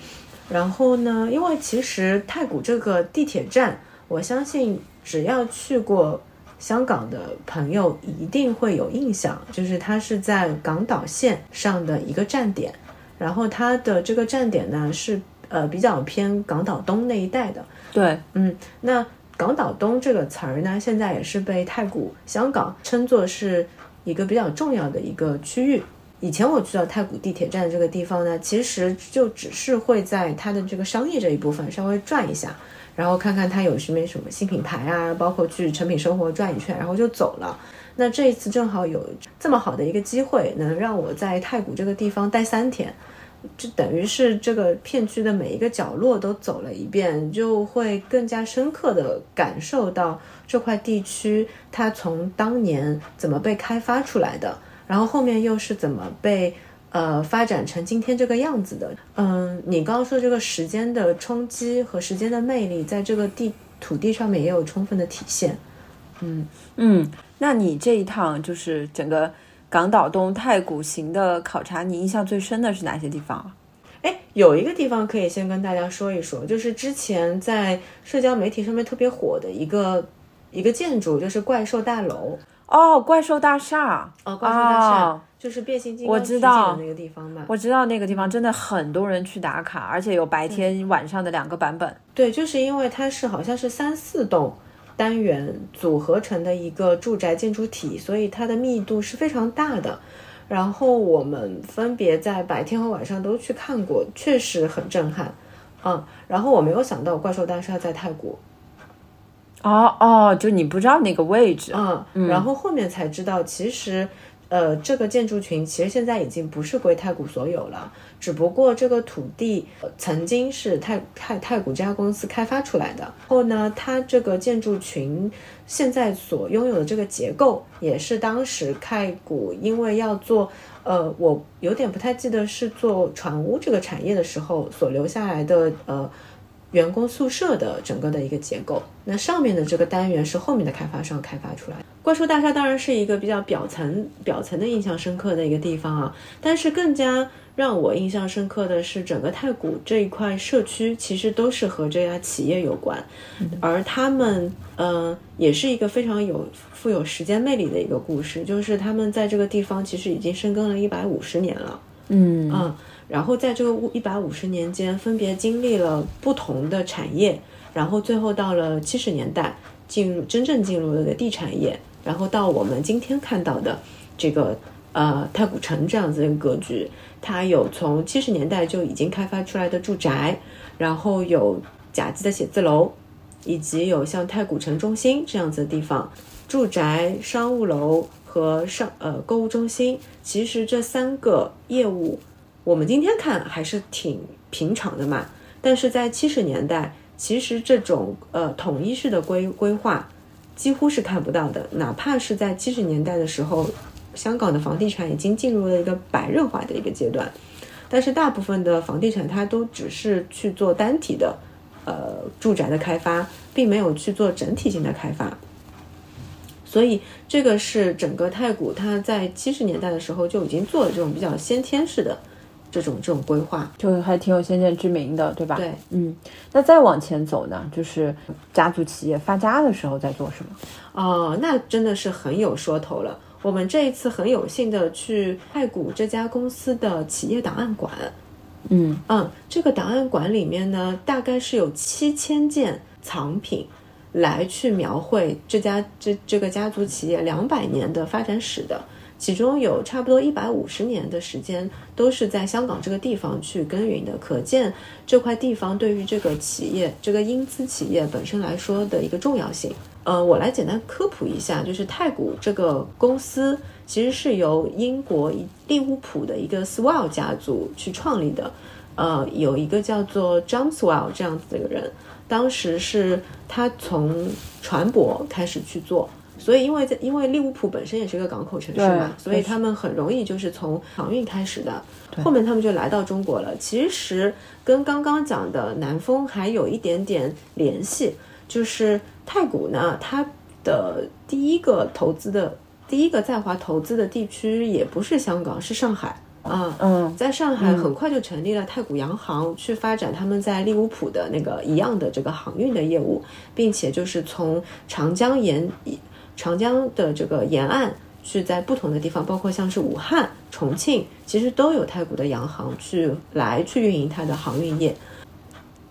然后呢，因为其实太古这个地铁站，我相信只要去过香港的朋友一定会有印象，就是它是在港岛线上的一个站点。然后它的这个站点呢是呃比较偏港岛东那一带的，对，嗯，那港岛东这个词儿呢，现在也是被太古香港称作是一个比较重要的一个区域。以前我去到太古地铁站这个地方呢，其实就只是会在它的这个商业这一部分稍微转一下，然后看看它有什么什么新品牌啊，包括去成品生活转一圈，然后就走了。那这一次正好有这么好的一个机会，能让我在太古这个地方待三天。就等于是这个片区的每一个角落都走了一遍，就会更加深刻的感受到这块地区它从当年怎么被开发出来的，然后后面又是怎么被呃发展成今天这个样子的。嗯，你刚刚说这个时间的冲击和时间的魅力，在这个地土地上面也有充分的体现。嗯嗯，那你这一趟就是整个。港岛东太古行的考察，你印象最深的是哪些地方啊？哎，有一个地方可以先跟大家说一说，就是之前在社交媒体上面特别火的一个一个建筑，就是怪兽大楼。哦，怪兽大厦。哦，怪兽大厦就是变形金刚取景的那个地方嘛。我知道那个地方真的很多人去打卡，而且有白天晚上的两个版本。对，就是因为它是好像是三四栋。单元组合成的一个住宅建筑体，所以它的密度是非常大的。然后我们分别在白天和晚上都去看过，确实很震撼。嗯，然后我没有想到怪兽大厦在太古。哦哦，就你不知道那个位置。嗯，然后后面才知道，其实呃，这个建筑群其实现在已经不是归太古所有了，只不过这个土地曾经是太太太古这家公司开发出来的。然后呢，它这个建筑群现在所拥有的这个结构，也是当时太古因为要做。呃，我有点不太记得是做船坞这个产业的时候所留下来的呃员工宿舍的整个的一个结构。那上面的这个单元是后面的开发商开发出来的。怪兽大厦当然是一个比较表层表层的印象深刻的一个地方啊，但是更加让我印象深刻的是整个太古这一块社区其实都是和这家企业有关，而他们呃也是一个非常有。富有时间魅力的一个故事，就是他们在这个地方其实已经深耕了一百五十年了，嗯嗯，然后在这个一百五十年间，分别经历了不同的产业，然后最后到了七十年代，进入真正进入了地产业，然后到我们今天看到的这个呃太古城这样子的格局，它有从七十年代就已经开发出来的住宅，然后有甲级的写字楼，以及有像太古城中心这样子的地方。住宅、商务楼和上呃购物中心，其实这三个业务，我们今天看还是挺平常的嘛。但是在七十年代，其实这种呃统一式的规规划几乎是看不到的。哪怕是在七十年代的时候，香港的房地产已经进入了一个白热化的一个阶段，但是大部分的房地产它都只是去做单体的呃住宅的开发，并没有去做整体性的开发。所以这个是整个太古，它在七十年代的时候就已经做了这种比较先天式的这种这种规划，就还挺有先见之明的，对吧？对，嗯。那再往前走呢，就是家族企业发家的时候在做什么？哦，那真的是很有说头了。我们这一次很有幸的去太古这家公司的企业档案馆，嗯嗯，这个档案馆里面呢，大概是有七千件藏品。来去描绘这家这这个家族企业两百年的发展史的，其中有差不多一百五十年的时间都是在香港这个地方去耕耘的，可见这块地方对于这个企业这个英资企业本身来说的一个重要性。呃，我来简单科普一下，就是太古这个公司其实是由英国利物浦的一个 Swell 家族去创立的，呃，有一个叫做 John Swell 这样子的一个人。当时是他从船舶开始去做，所以因为在因为利物浦本身也是一个港口城市嘛，所以他们很容易就是从航运开始的。后面他们就来到中国了。其实跟刚刚讲的南风还有一点点联系，就是太古呢，它的第一个投资的第一个在华投资的地区也不是香港，是上海。啊，嗯，在上海很快就成立了太古洋行，去发展他们在利物浦的那个一样的这个航运的业务，并且就是从长江沿长江的这个沿岸去在不同的地方，包括像是武汉、重庆，其实都有太古的洋行去来去运营它的航运业。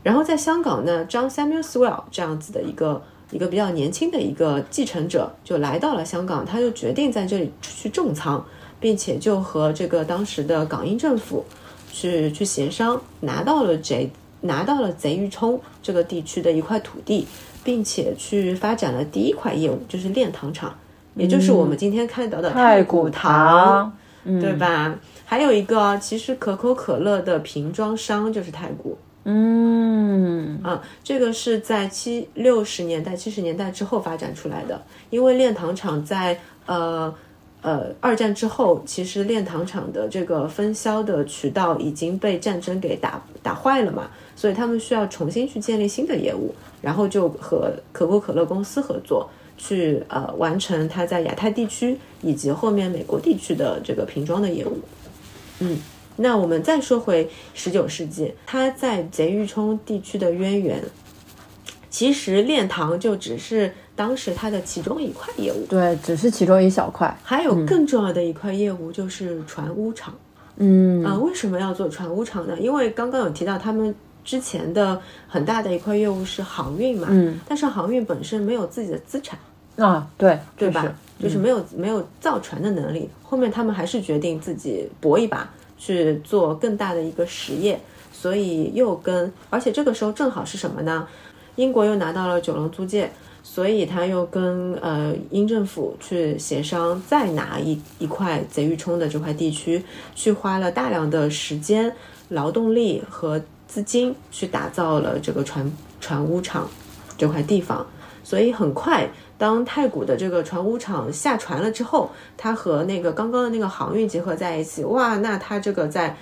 然后在香港呢，John Samuel Swell 这样子的一个一个比较年轻的一个继承者就来到了香港，他就决定在这里去重仓。并且就和这个当时的港英政府去去协商，拿到了贼拿到了贼鱼冲这个地区的一块土地，并且去发展了第一块业务，就是炼糖厂，也就是我们今天看到的太古糖，对吧？还有一个，其实可口可乐的瓶装商就是太古，嗯啊，这个是在七六十年代、七十年代之后发展出来的，因为炼糖厂在呃。呃，二战之后，其实炼糖厂的这个分销的渠道已经被战争给打打坏了嘛，所以他们需要重新去建立新的业务，然后就和可口可乐公司合作，去呃完成它在亚太地区以及后面美国地区的这个瓶装的业务。嗯，那我们再说回十九世纪，它在贼鱼冲地区的渊源，其实炼糖就只是。当时它的其中一块业务，对，只是其中一小块，还有更重要的一块业务就是船坞厂。嗯啊，为什么要做船坞厂呢？因为刚刚有提到他们之前的很大的一块业务是航运嘛，嗯，但是航运本身没有自己的资产啊，对，对吧？就是没有没有造船的能力。后面他们还是决定自己搏一把，去做更大的一个实业，所以又跟，而且这个时候正好是什么呢？英国又拿到了九龙租界。所以他又跟呃英政府去协商，再拿一一块贼玉冲的这块地区，去花了大量的时间、劳动力和资金去打造了这个船船坞厂这块地方。所以很快，当太古的这个船坞厂下船了之后，它和那个刚刚的那个航运结合在一起，哇，那它这个在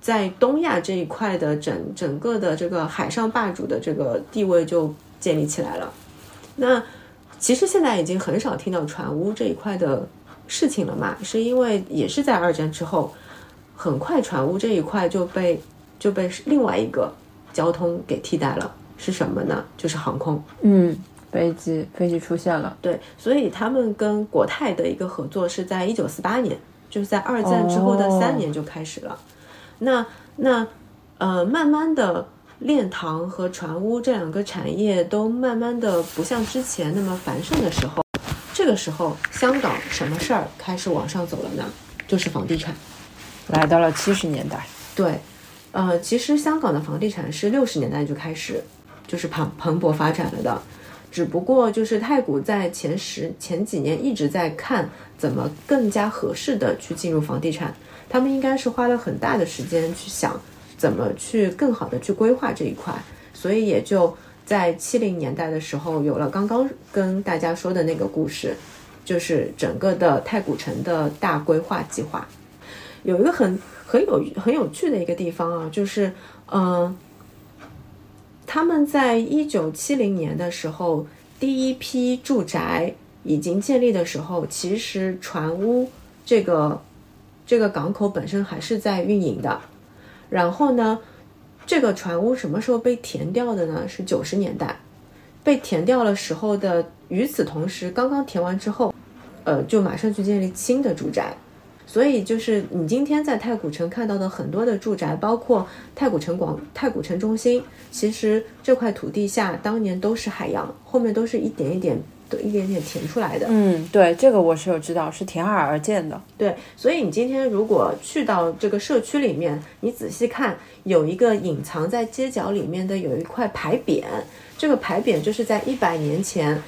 在东亚这一块的整整个的这个海上霸主的这个地位就建立起来了。那其实现在已经很少听到船坞这一块的事情了嘛，是因为也是在二战之后，很快船坞这一块就被就被另外一个交通给替代了，是什么呢？就是航空。嗯。飞机飞机出现了，对，所以他们跟国泰的一个合作是在一九四八年，就是在二战之后的三年就开始了。那那呃，慢慢的炼糖和船坞这两个产业都慢慢的不像之前那么繁盛的时候，这个时候香港什么事儿开始往上走了呢？就是房地产，来到了七十年代。对，呃，其实香港的房地产是六十年代就开始就是蓬蓬勃发展了的。只不过就是太古在前十前几年一直在看怎么更加合适的去进入房地产，他们应该是花了很大的时间去想怎么去更好的去规划这一块，所以也就在七零年代的时候有了刚刚跟大家说的那个故事，就是整个的太古城的大规划计划，有一个很很有很有趣的一个地方啊，就是嗯。他们在一九七零年的时候，第一批住宅已经建立的时候，其实船坞这个这个港口本身还是在运营的。然后呢，这个船坞什么时候被填掉的呢？是九十年代被填掉了时候的。与此同时，刚刚填完之后，呃，就马上去建立新的住宅。所以就是你今天在太古城看到的很多的住宅，包括太古城广、太古城中心，其实这块土地下当年都是海洋，后面都是一点一点、的一点点填出来的。嗯，对，这个我是有知道，是填海而建的。对，所以你今天如果去到这个社区里面，你仔细看，有一个隐藏在街角里面的有一块牌匾，这个牌匾就是在一百年前，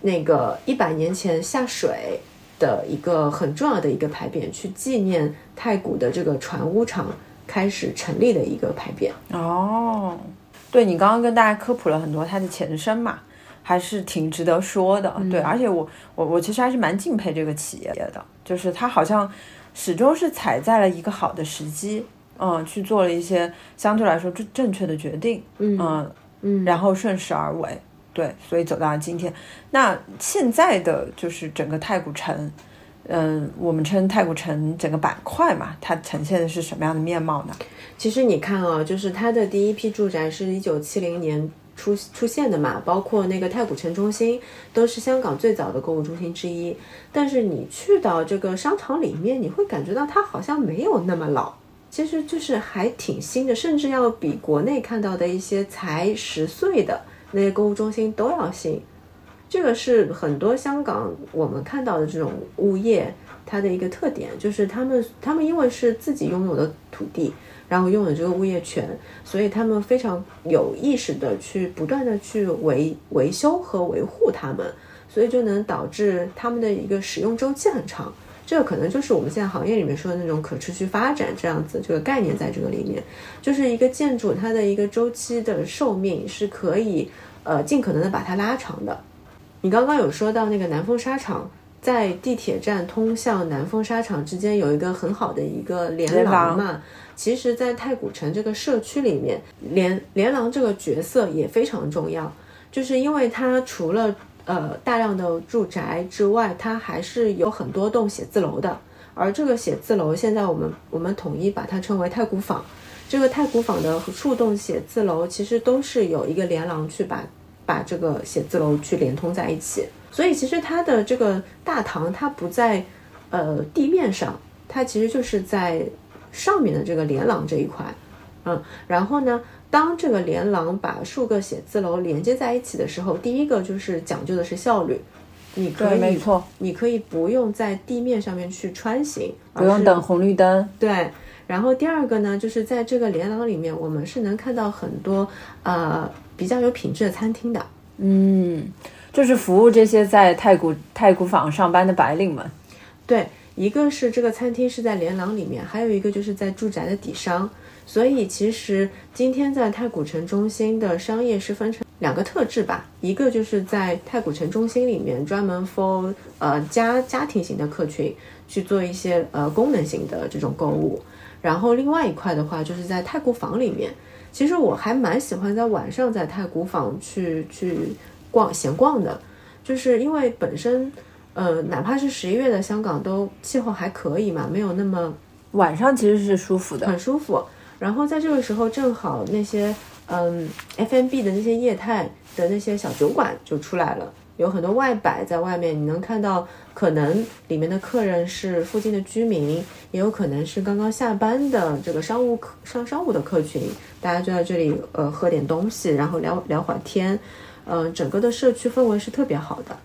那个一百年前下水。的一个很重要的一个牌匾，去纪念太古的这个船坞厂开始成立的一个牌匾。哦，对你刚刚跟大家科普了很多它的前身嘛，还是挺值得说的。对，而且我我我其实还是蛮敬佩这个企业的，就是它好像始终是踩在了一个好的时机，嗯，去做了一些相对来说正正确的决定，嗯嗯，然后顺势而为。对，所以走到了今天。那现在的就是整个太古城，嗯，我们称太古城整个板块嘛，它呈现的是什么样的面貌呢？其实你看啊，就是它的第一批住宅是一九七零年出出现的嘛，包括那个太古城中心都是香港最早的购物中心之一。但是你去到这个商场里面，你会感觉到它好像没有那么老，其实就是还挺新的，甚至要比国内看到的一些才十岁的。那些购物中心都要新，这个是很多香港我们看到的这种物业它的一个特点，就是他们他们因为是自己拥有的土地，然后拥有这个物业权，所以他们非常有意识的去不断的去维维修和维护它们，所以就能导致他们的一个使用周期很长。这个可能就是我们现在行业里面说的那种可持续发展这样子，这个概念在这个里面，就是一个建筑它的一个周期的寿命是可以呃尽可能的把它拉长的。你刚刚有说到那个南丰沙场，在地铁站通向南丰沙场之间有一个很好的一个连廊嘛，其实，在太古城这个社区里面，连连廊这个角色也非常重要，就是因为它除了呃，大量的住宅之外，它还是有很多栋写字楼的。而这个写字楼，现在我们我们统一把它称为太古坊。这个太古坊的数栋写字楼，其实都是有一个连廊去把把这个写字楼去连通在一起。所以，其实它的这个大堂，它不在呃地面上，它其实就是在上面的这个连廊这一块。嗯，然后呢？当这个连廊把数个写字楼连接在一起的时候，第一个就是讲究的是效率，你可以，没错，你可以不用在地面上面去穿行，不用等红绿灯。对，然后第二个呢，就是在这个连廊里面，我们是能看到很多呃比较有品质的餐厅的。嗯。就是服务这些在太古太古坊上班的白领们。对，一个是这个餐厅是在连廊里面，还有一个就是在住宅的底商。所以其实今天在太古城中心的商业是分成两个特质吧，一个就是在太古城中心里面专门 for 呃家家庭型的客群去做一些呃功能型的这种购物，然后另外一块的话就是在太古坊里面。其实我还蛮喜欢在晚上在太古坊去去逛闲逛的，就是因为本身呃哪怕是十一月的香港都气候还可以嘛，没有那么晚上其实是舒服的，很舒服。然后在这个时候，正好那些嗯 F&B 的那些业态的那些小酒馆就出来了，有很多外摆在外面，你能看到，可能里面的客人是附近的居民，也有可能是刚刚下班的这个商务客上商务的客群，大家就在这里呃喝点东西，然后聊聊会儿天，嗯，整个的社区氛围是特别好的。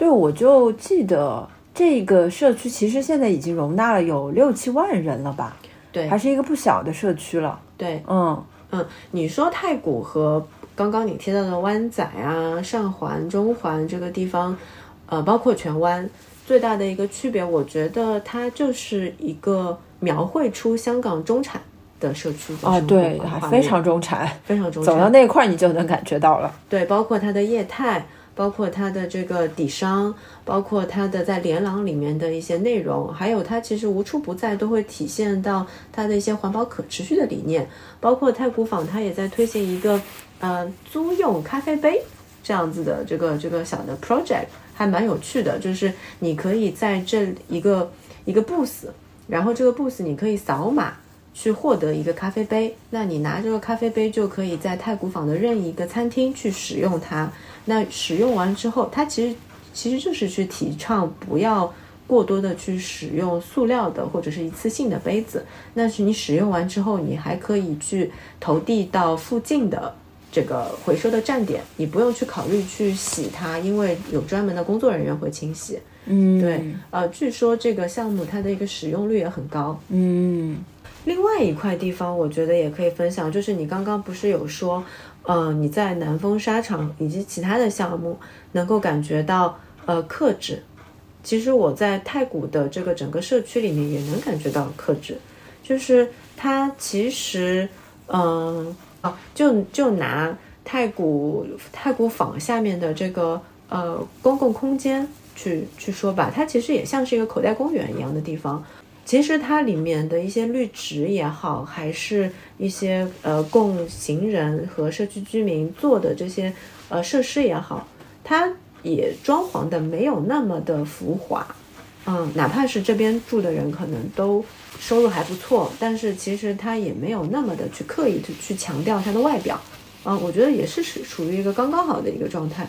对，我就记得这个社区其实现在已经容纳了有六七万人了吧。对，还是一个不小的社区了。对，嗯嗯，你说太古和刚刚你提到的湾仔啊、上环、中环这个地方，呃，包括荃湾，最大的一个区别，我觉得它就是一个描绘出香港中产的社区。啊，对，还非常中产，非常中产。走到那块儿，你就能感觉到了。对，包括它的业态。包括它的这个底商，包括它的在连廊里面的一些内容，还有它其实无处不在都会体现到它的一些环保可持续的理念。包括太古坊，它也在推行一个呃租用咖啡杯这样子的这个这个小的 project，还蛮有趣的。就是你可以在这一个一个 booth，然后这个 booth 你可以扫码。去获得一个咖啡杯，那你拿这个咖啡杯就可以在太古坊的任意一个餐厅去使用它。那使用完之后，它其实其实就是去提倡不要过多的去使用塑料的或者是一次性的杯子。那是你使用完之后，你还可以去投递到附近的这个回收的站点，你不用去考虑去洗它，因为有专门的工作人员会清洗。嗯，对，呃，据说这个项目它的一个使用率也很高。嗯。另外一块地方，我觉得也可以分享，就是你刚刚不是有说，呃，你在南丰沙场以及其他的项目能够感觉到呃克制。其实我在太古的这个整个社区里面也能感觉到克制，就是它其实，嗯，哦，就就拿太古太古坊下面的这个呃公共空间去去说吧，它其实也像是一个口袋公园一样的地方。其实它里面的一些绿植也好，还是一些呃供行人和社区居民做的这些呃设施也好，它也装潢的没有那么的浮华，嗯，哪怕是这边住的人可能都收入还不错，但是其实它也没有那么的去刻意的去强调它的外表，嗯，我觉得也是属属于一个刚刚好的一个状态，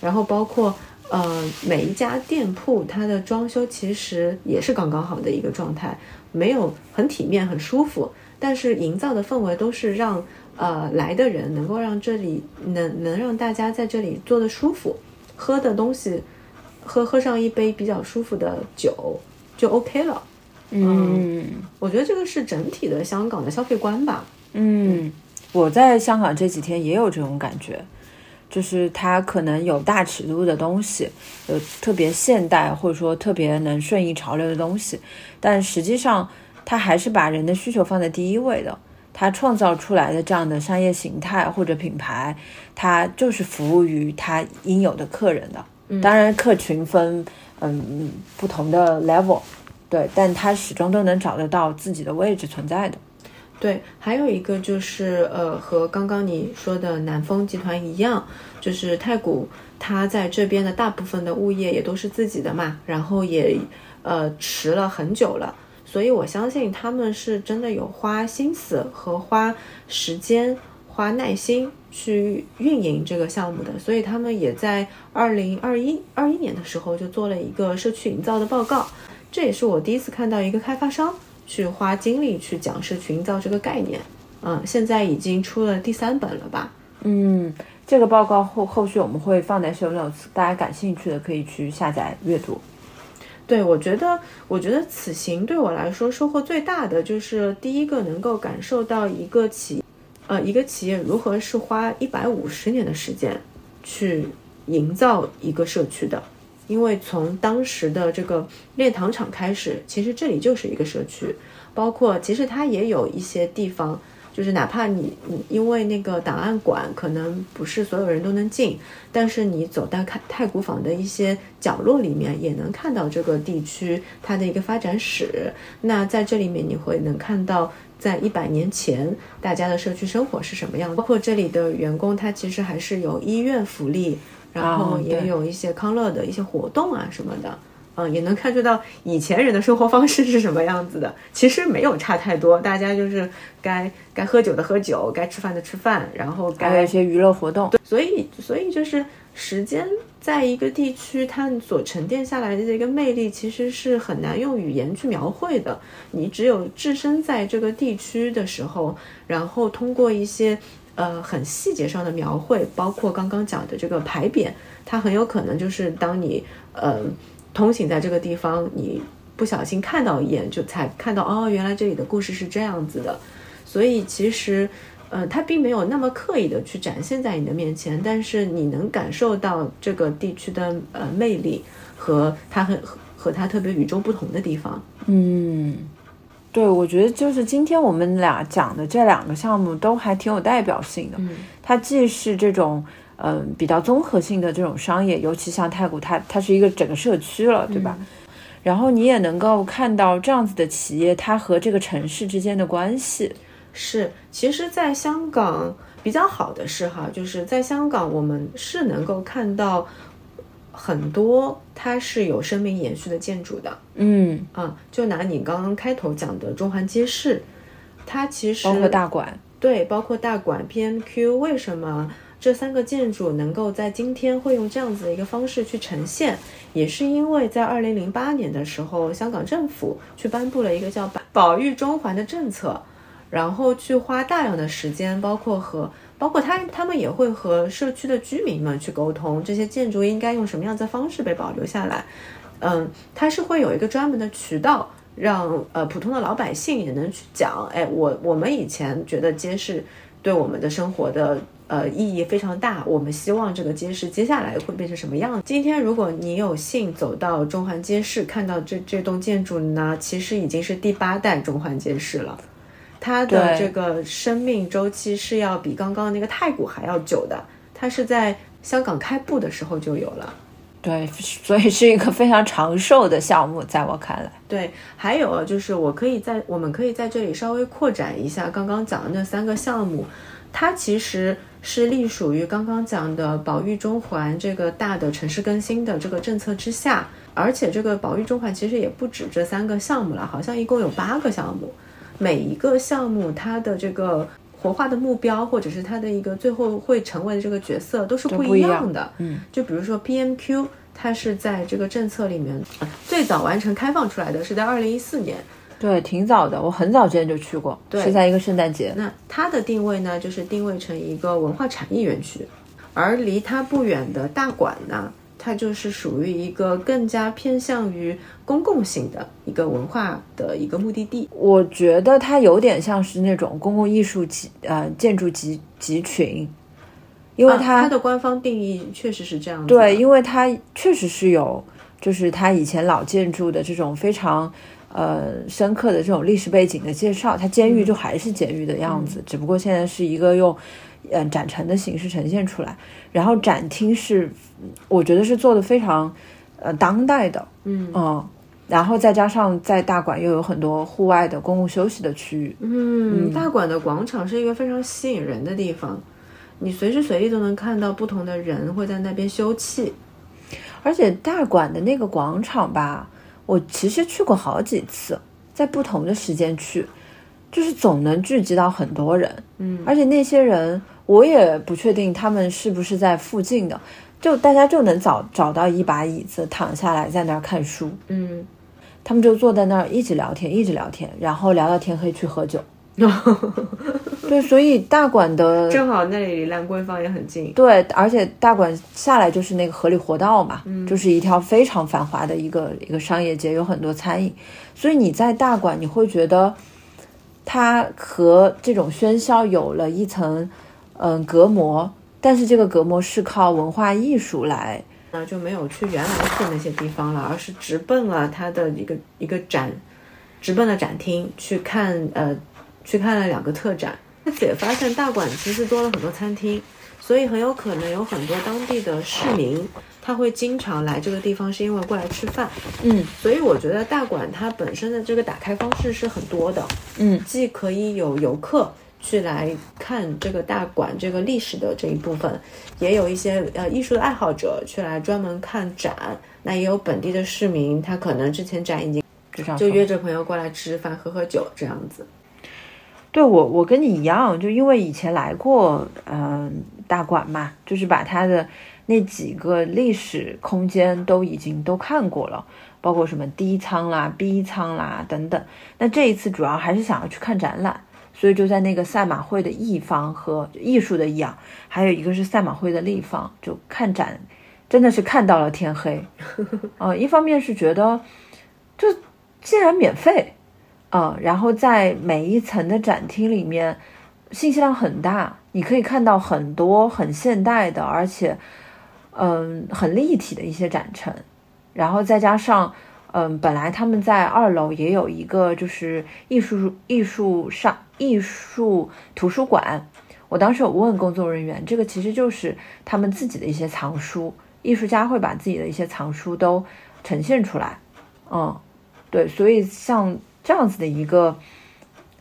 然后包括。呃，每一家店铺它的装修其实也是刚刚好的一个状态，没有很体面、很舒服，但是营造的氛围都是让呃来的人能够让这里能能让大家在这里坐的舒服，喝的东西喝喝上一杯比较舒服的酒就 OK 了。嗯，我觉得这个是整体的香港的消费观吧。嗯，我在香港这几天也有这种感觉。就是它可能有大尺度的东西，有特别现代或者说特别能顺应潮流的东西，但实际上它还是把人的需求放在第一位的。它创造出来的这样的商业形态或者品牌，它就是服务于它应有的客人的。当然，客群分嗯不同的 level，对，但它始终都能找得到自己的位置存在的。对，还有一个就是，呃，和刚刚你说的南丰集团一样，就是太古，它在这边的大部分的物业也都是自己的嘛，然后也，呃，持了很久了，所以我相信他们是真的有花心思和花时间、花耐心去运营这个项目的，所以他们也在二零二一二一年的时候就做了一个社区营造的报告，这也是我第一次看到一个开发商。去花精力去讲社群造这个概念，嗯，现在已经出了第三本了吧？嗯，这个报告后后续我们会放在 show notes，大家感兴趣的可以去下载阅读。对，我觉得，我觉得此行对我来说收获最大的就是第一个能够感受到一个企，呃，一个企业如何是花一百五十年的时间去营造一个社区的。因为从当时的这个炼糖厂开始，其实这里就是一个社区，包括其实它也有一些地方，就是哪怕你你因为那个档案馆可能不是所有人都能进，但是你走到看太古坊的一些角落里面，也能看到这个地区它的一个发展史。那在这里面你会能看到，在一百年前大家的社区生活是什么样，包括这里的员工，他其实还是有医院福利。然后也有一些康乐的一些活动啊什么的，嗯，也能看出到以前人的生活方式是什么样子的。其实没有差太多，大家就是该该喝酒的喝酒，该吃饭的吃饭，然后该有一些娱乐活动。对，所以所以就是时间在一个地区它所沉淀下来的这个魅力，其实是很难用语言去描绘的。你只有置身在这个地区的时候，然后通过一些。呃，很细节上的描绘，包括刚刚讲的这个牌匾，它很有可能就是当你呃通行在这个地方，你不小心看到一眼，就才看到哦，原来这里的故事是这样子的。所以其实，呃，它并没有那么刻意的去展现在你的面前，但是你能感受到这个地区的呃魅力和它很和它特别与众不同的地方。嗯。对，我觉得就是今天我们俩讲的这两个项目都还挺有代表性的。嗯，它既是这种嗯比较综合性的这种商业，尤其像太古，它它是一个整个社区了，对吧？然后你也能够看到这样子的企业，它和这个城市之间的关系。是，其实，在香港比较好的是哈，就是在香港我们是能够看到。很多它是有生命延续的建筑的，嗯啊，就拿你刚刚开头讲的中环街市，它其实包括大馆，对，包括大馆 PMQ，为什么这三个建筑能够在今天会用这样子的一个方式去呈现，也是因为在二零零八年的时候，香港政府去颁布了一个叫保保育中环的政策，然后去花大量的时间，包括和。包括他，他们也会和社区的居民们去沟通，这些建筑应该用什么样的方式被保留下来。嗯，它是会有一个专门的渠道，让呃普通的老百姓也能去讲。哎，我我们以前觉得街市对我们的生活的呃意义非常大，我们希望这个街市接下来会变成什么样子。今天如果你有幸走到中环街市，看到这这栋建筑呢，其实已经是第八代中环街市了。它的这个生命周期是要比刚刚那个太古还要久的，它是在香港开埠的时候就有了，对，所以是一个非常长寿的项目，在我看来。对，还有就是我可以在我们可以在这里稍微扩展一下刚刚讲的那三个项目，它其实是隶属于刚刚讲的保育中环这个大的城市更新的这个政策之下，而且这个保育中环其实也不止这三个项目了，好像一共有八个项目。每一个项目，它的这个活化的目标，或者是它的一个最后会成为的这个角色，都是不一样的。嗯，就比如说 PMQ，它是在这个政策里面最早完成开放出来的是在二零一四年，对，挺早的。我很早之前就去过，是在一个圣诞节。那它的定位呢，就是定位成一个文化产业园区，而离它不远的大馆呢。它就是属于一个更加偏向于公共性的一个文化的一个目的地。我觉得它有点像是那种公共艺术集呃建筑集集群，因为它它的官方定义确实是这样的。对，因为它确实是有，就是它以前老建筑的这种非常呃深刻的这种历史背景的介绍。它监狱就还是监狱的样子，只不过现在是一个用。嗯，展陈的形式呈现出来，然后展厅是，我觉得是做的非常，呃，当代的，嗯。嗯，然后再加上在大馆又有很多户外的公共休息的区域，嗯，大馆的广场是一个非常吸引人的地方，你随时随地都能看到不同的人会在那边休憩，而且大馆的那个广场吧，我其实去过好几次，在不同的时间去，就是总能聚集到很多人，嗯，而且那些人。我也不确定他们是不是在附近的，就大家就能找找到一把椅子躺下来在那儿看书，嗯，他们就坐在那儿一直聊天，一直聊天，然后聊到天黑去喝酒。对，所以大馆的正好那里离兰桂坊也很近。对，而且大馆下来就是那个河里活道嘛，就是一条非常繁华的一个一个商业街，有很多餐饮，所以你在大馆你会觉得它和这种喧嚣有了一层。嗯，隔膜，但是这个隔膜是靠文化艺术来，那就没有去原来去那些地方了，而是直奔了它的一个一个展，直奔了展厅去看，呃，去看了两个特展。这次也发现大馆其实多了很多餐厅，所以很有可能有很多当地的市民他会经常来这个地方，是因为过来吃饭。嗯所以我觉得大馆它本身的这个打开方式是很多的，嗯既可以有游客去来看这个大馆这个历史的这一部分，也有一些呃艺术的爱好者去来专门看展。那也有本地的市民，他可能之前展已经就约着朋友过来吃饭、喝喝酒这样子。对我，我跟你一样，就因为以前来过，嗯、大馆嘛，就是把它的那几个历史空间都已经都看过了，包括什么 D 仓啦、B 仓啦等等。那这一次主要还是想要去看展览，所以就在那个赛马会的一方和艺术的艺啊，还有一个是赛马会的立方，就看展，真的是看到了天黑。呃，一方面是觉得，就竟然免费。呃，然后在每一层的展厅里面，信息量很大，你可以看到很多很现代的，而且嗯很立体的一些展陈，然后再加上嗯本来他们在二楼也有一个就是艺术艺术上艺术图书馆，我当时有问工作人员，这个其实就是他们自己的一些藏书，艺术家会把自己的一些藏书都呈现出来，嗯，对，所以像。这样子的一个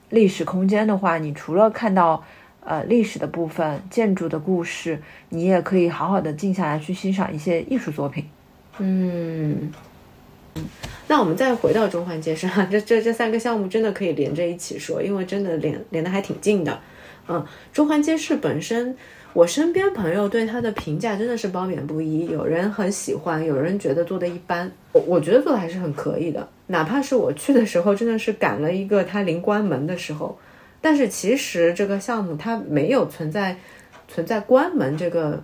历史空间的话，你除了看到呃历史的部分、建筑的故事，你也可以好好的静下来去欣赏一些艺术作品。嗯，那我们再回到中环街市，这这这三个项目真的可以连着一起说，因为真的连连的还挺近的。嗯，中环街市本身，我身边朋友对它的评价真的是褒贬不一，有人很喜欢，有人觉得做的一般。我我觉得做的还是很可以的，哪怕是我去的时候，真的是赶了一个它临关门的时候。但是其实这个项目它没有存在存在关门这个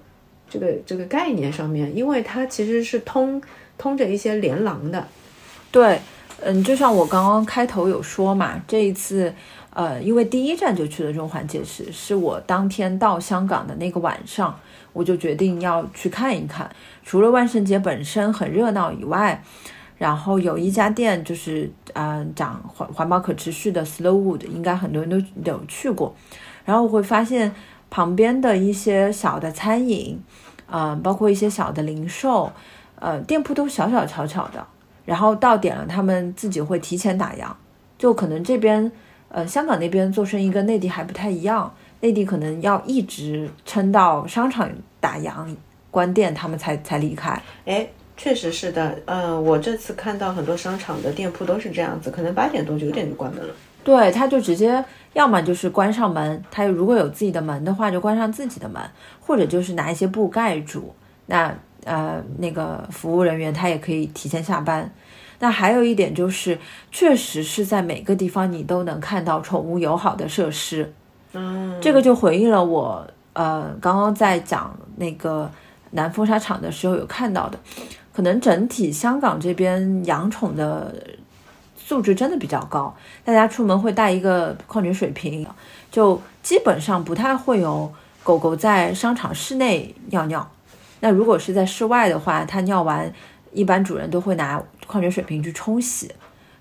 这个这个概念上面，因为它其实是通通着一些连廊的。对，嗯，就像我刚刚开头有说嘛，这一次。呃，因为第一站就去了中环街市，是我当天到香港的那个晚上，我就决定要去看一看。除了万圣节本身很热闹以外，然后有一家店就是呃讲环环保可持续的 Slowwood，应该很多人都有去过。然后我会发现旁边的一些小的餐饮，嗯、包括一些小的零售，呃，店铺都小小巧巧的。然后到点了，他们自己会提前打烊，就可能这边。呃，香港那边做生意跟内地还不太一样，内地可能要一直撑到商场打烊关店，他们才才离开。哎，确实是的。嗯，我这次看到很多商场的店铺都是这样子，可能八点多九点就关门了。对，他就直接要么就是关上门，他如果有自己的门的话，就关上自己的门，或者就是拿一些布盖住。那呃，那个服务人员他也可以提前下班。那还有一点就是，确实是在每个地方你都能看到宠物友好的设施，嗯，这个就回应了我呃刚刚在讲那个南风沙场的时候有看到的，可能整体香港这边养宠的素质真的比较高，大家出门会带一个矿泉水瓶，就基本上不太会有狗狗在商场室内尿尿。那如果是在室外的话，它尿完。一般主人都会拿矿泉水瓶去冲洗，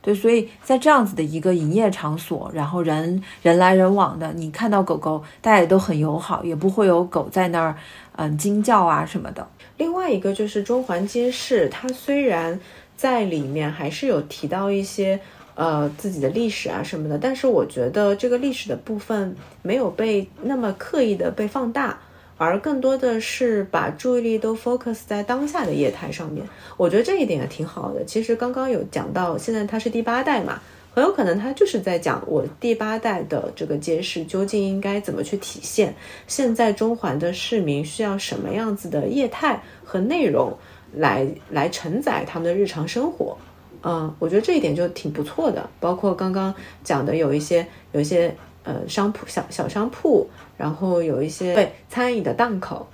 对，所以在这样子的一个营业场所，然后人人来人往的，你看到狗狗，大家也都很友好，也不会有狗在那儿嗯惊叫啊什么的。另外一个就是中环街市，它虽然在里面还是有提到一些呃自己的历史啊什么的，但是我觉得这个历史的部分没有被那么刻意的被放大。而更多的是把注意力都 focus 在当下的业态上面，我觉得这一点也挺好的。其实刚刚有讲到，现在它是第八代嘛，很有可能它就是在讲我第八代的这个街市究竟应该怎么去体现，现在中环的市民需要什么样子的业态和内容来来承载他们的日常生活。嗯，我觉得这一点就挺不错的。包括刚刚讲的有一些有一些呃商铺小小商铺。然后有一些对餐饮的档口，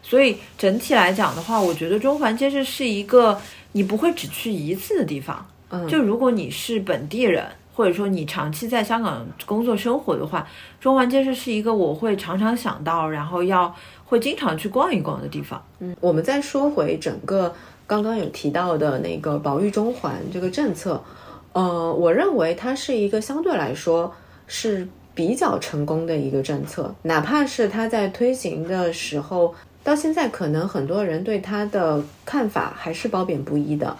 所以整体来讲的话，我觉得中环街市是一个你不会只去一次的地方。嗯，就如果你是本地人，或者说你长期在香港工作生活的话，中环街市是一个我会常常想到，然后要会经常去逛一逛的地方。嗯，我们再说回整个刚刚有提到的那个保育中环这个政策，呃，我认为它是一个相对来说是比较成功的一个政策，哪怕是它在推行的时候，到现在可能很多人对它的看法还是褒贬不一的，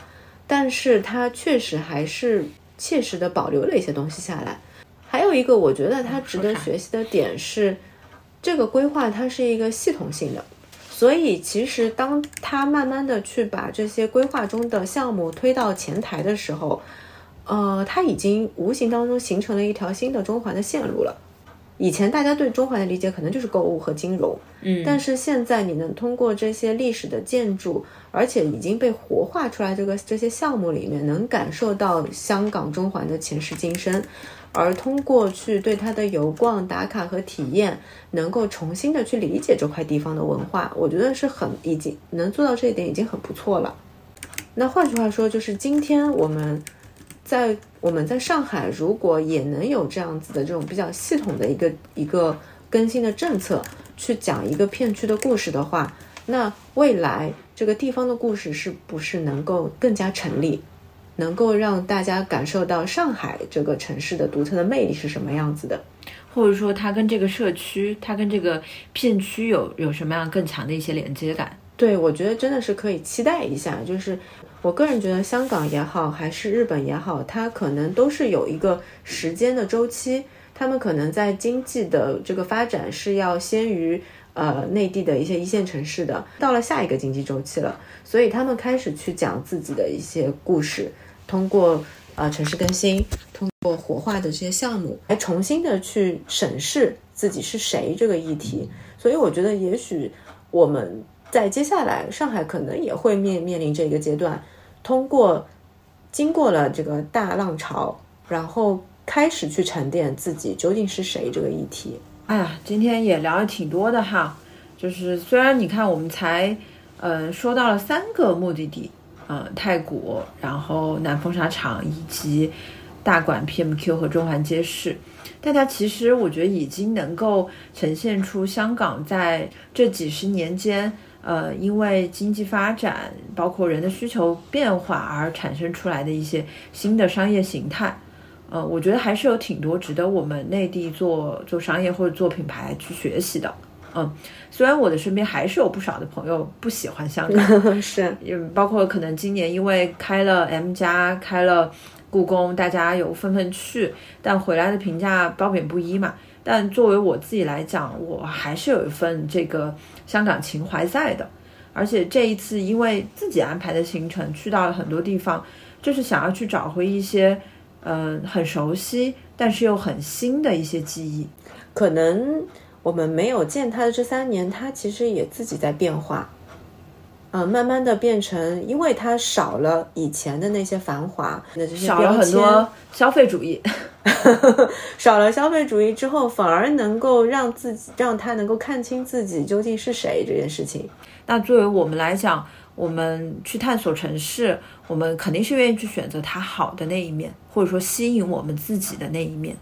但是它确实还是切实的保留了一些东西下来。还有一个我觉得它值得学习的点是，这个规划它是一个系统性的，所以其实当它慢慢的去把这些规划中的项目推到前台的时候。呃，它已经无形当中形成了一条新的中环的线路了。以前大家对中环的理解可能就是购物和金融，嗯，但是现在你能通过这些历史的建筑，而且已经被活化出来这个这些项目里面，能感受到香港中环的前世今生，而通过去对它的游逛打卡和体验，能够重新的去理解这块地方的文化，我觉得是很已经能做到这一点已经很不错了。那换句话说，就是今天我们。在我们在上海，如果也能有这样子的这种比较系统的一个一个更新的政策，去讲一个片区的故事的话，那未来这个地方的故事是不是能够更加成立，能够让大家感受到上海这个城市的独特的魅力是什么样子的，或者说它跟这个社区，它跟这个片区有有什么样更强的一些连接感？对，我觉得真的是可以期待一下，就是。我个人觉得，香港也好，还是日本也好，它可能都是有一个时间的周期。他们可能在经济的这个发展是要先于呃内地的一些一线城市的，到了下一个经济周期了，所以他们开始去讲自己的一些故事，通过呃城市更新，通过活化的这些项目，来重新的去审视自己是谁这个议题。所以我觉得，也许我们。在接下来，上海可能也会面面临这个阶段，通过经过了这个大浪潮，然后开始去沉淀自己究竟是谁这个议题。哎呀，今天也聊了挺多的哈，就是虽然你看我们才呃说到了三个目的地，呃太古，然后南风沙场以及大馆 PMQ 和中环街市。但它其实我觉得已经能够呈现出香港在这几十年间。呃，因为经济发展，包括人的需求变化而产生出来的一些新的商业形态，呃，我觉得还是有挺多值得我们内地做做商业或者做品牌去学习的。嗯，虽然我的身边还是有不少的朋友不喜欢香港，是，嗯包括可能今年因为开了 M 加，开了故宫，大家有纷纷去，但回来的评价褒贬不一嘛。但作为我自己来讲，我还是有一份这个香港情怀在的。而且这一次，因为自己安排的行程，去到了很多地方，就是想要去找回一些，嗯，很熟悉但是又很新的一些记忆。可能我们没有见他的这三年，他其实也自己在变化。嗯，慢慢的变成，因为它少了以前的那些繁华，那这些少了很多消费主义，少了消费主义之后，反而能够让自己让他能够看清自己究竟是谁这件事情。那作为我们来讲，我们去探索城市，我们肯定是愿意去选择它好的那一面，或者说吸引我们自己的那一面。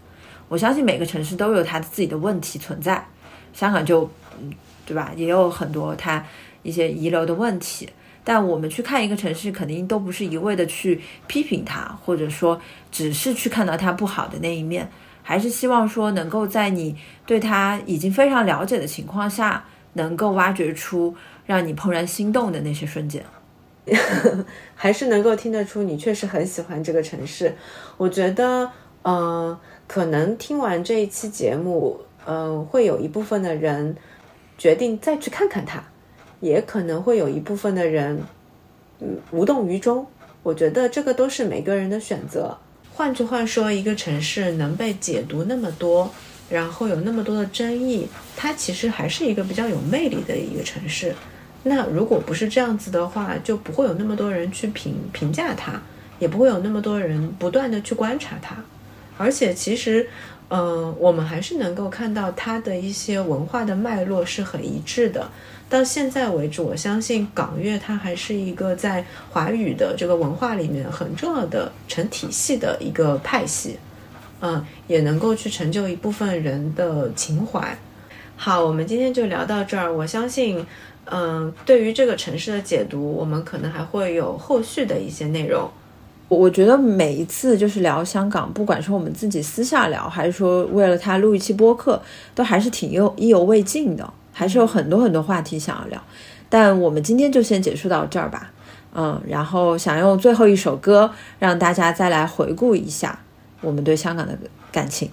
我相信每个城市都有它自己的问题存在，香港就，嗯，对吧？也有很多它。一些遗留的问题，但我们去看一个城市，肯定都不是一味的去批评它，或者说只是去看到它不好的那一面，还是希望说能够在你对它已经非常了解的情况下，能够挖掘出让你怦然心动的那些瞬间，还是能够听得出你确实很喜欢这个城市。我觉得，嗯，可能听完这一期节目，嗯，会有一部分的人决定再去看看它。也可能会有一部分的人，嗯，无动于衷。我觉得这个都是每个人的选择。换句话说，一个城市能被解读那么多，然后有那么多的争议，它其实还是一个比较有魅力的一个城市。那如果不是这样子的话，就不会有那么多人去评评价它，也不会有那么多人不断的去观察它。而且，其实，嗯，我们还是能够看到它的一些文化的脉络是很一致的。到现在为止，我相信港乐它还是一个在华语的这个文化里面很重要的成体系的一个派系。嗯，也能够去成就一部分人的情怀。好，我们今天就聊到这儿。我相信，嗯，对于这个城市的解读，我们可能还会有后续的一些内容。我觉得每一次就是聊香港，不管是我们自己私下聊，还是说为了他录一期播客，都还是挺有意犹未尽的，还是有很多很多话题想要聊。但我们今天就先结束到这儿吧，嗯，然后想用最后一首歌让大家再来回顾一下我们对香港的感情。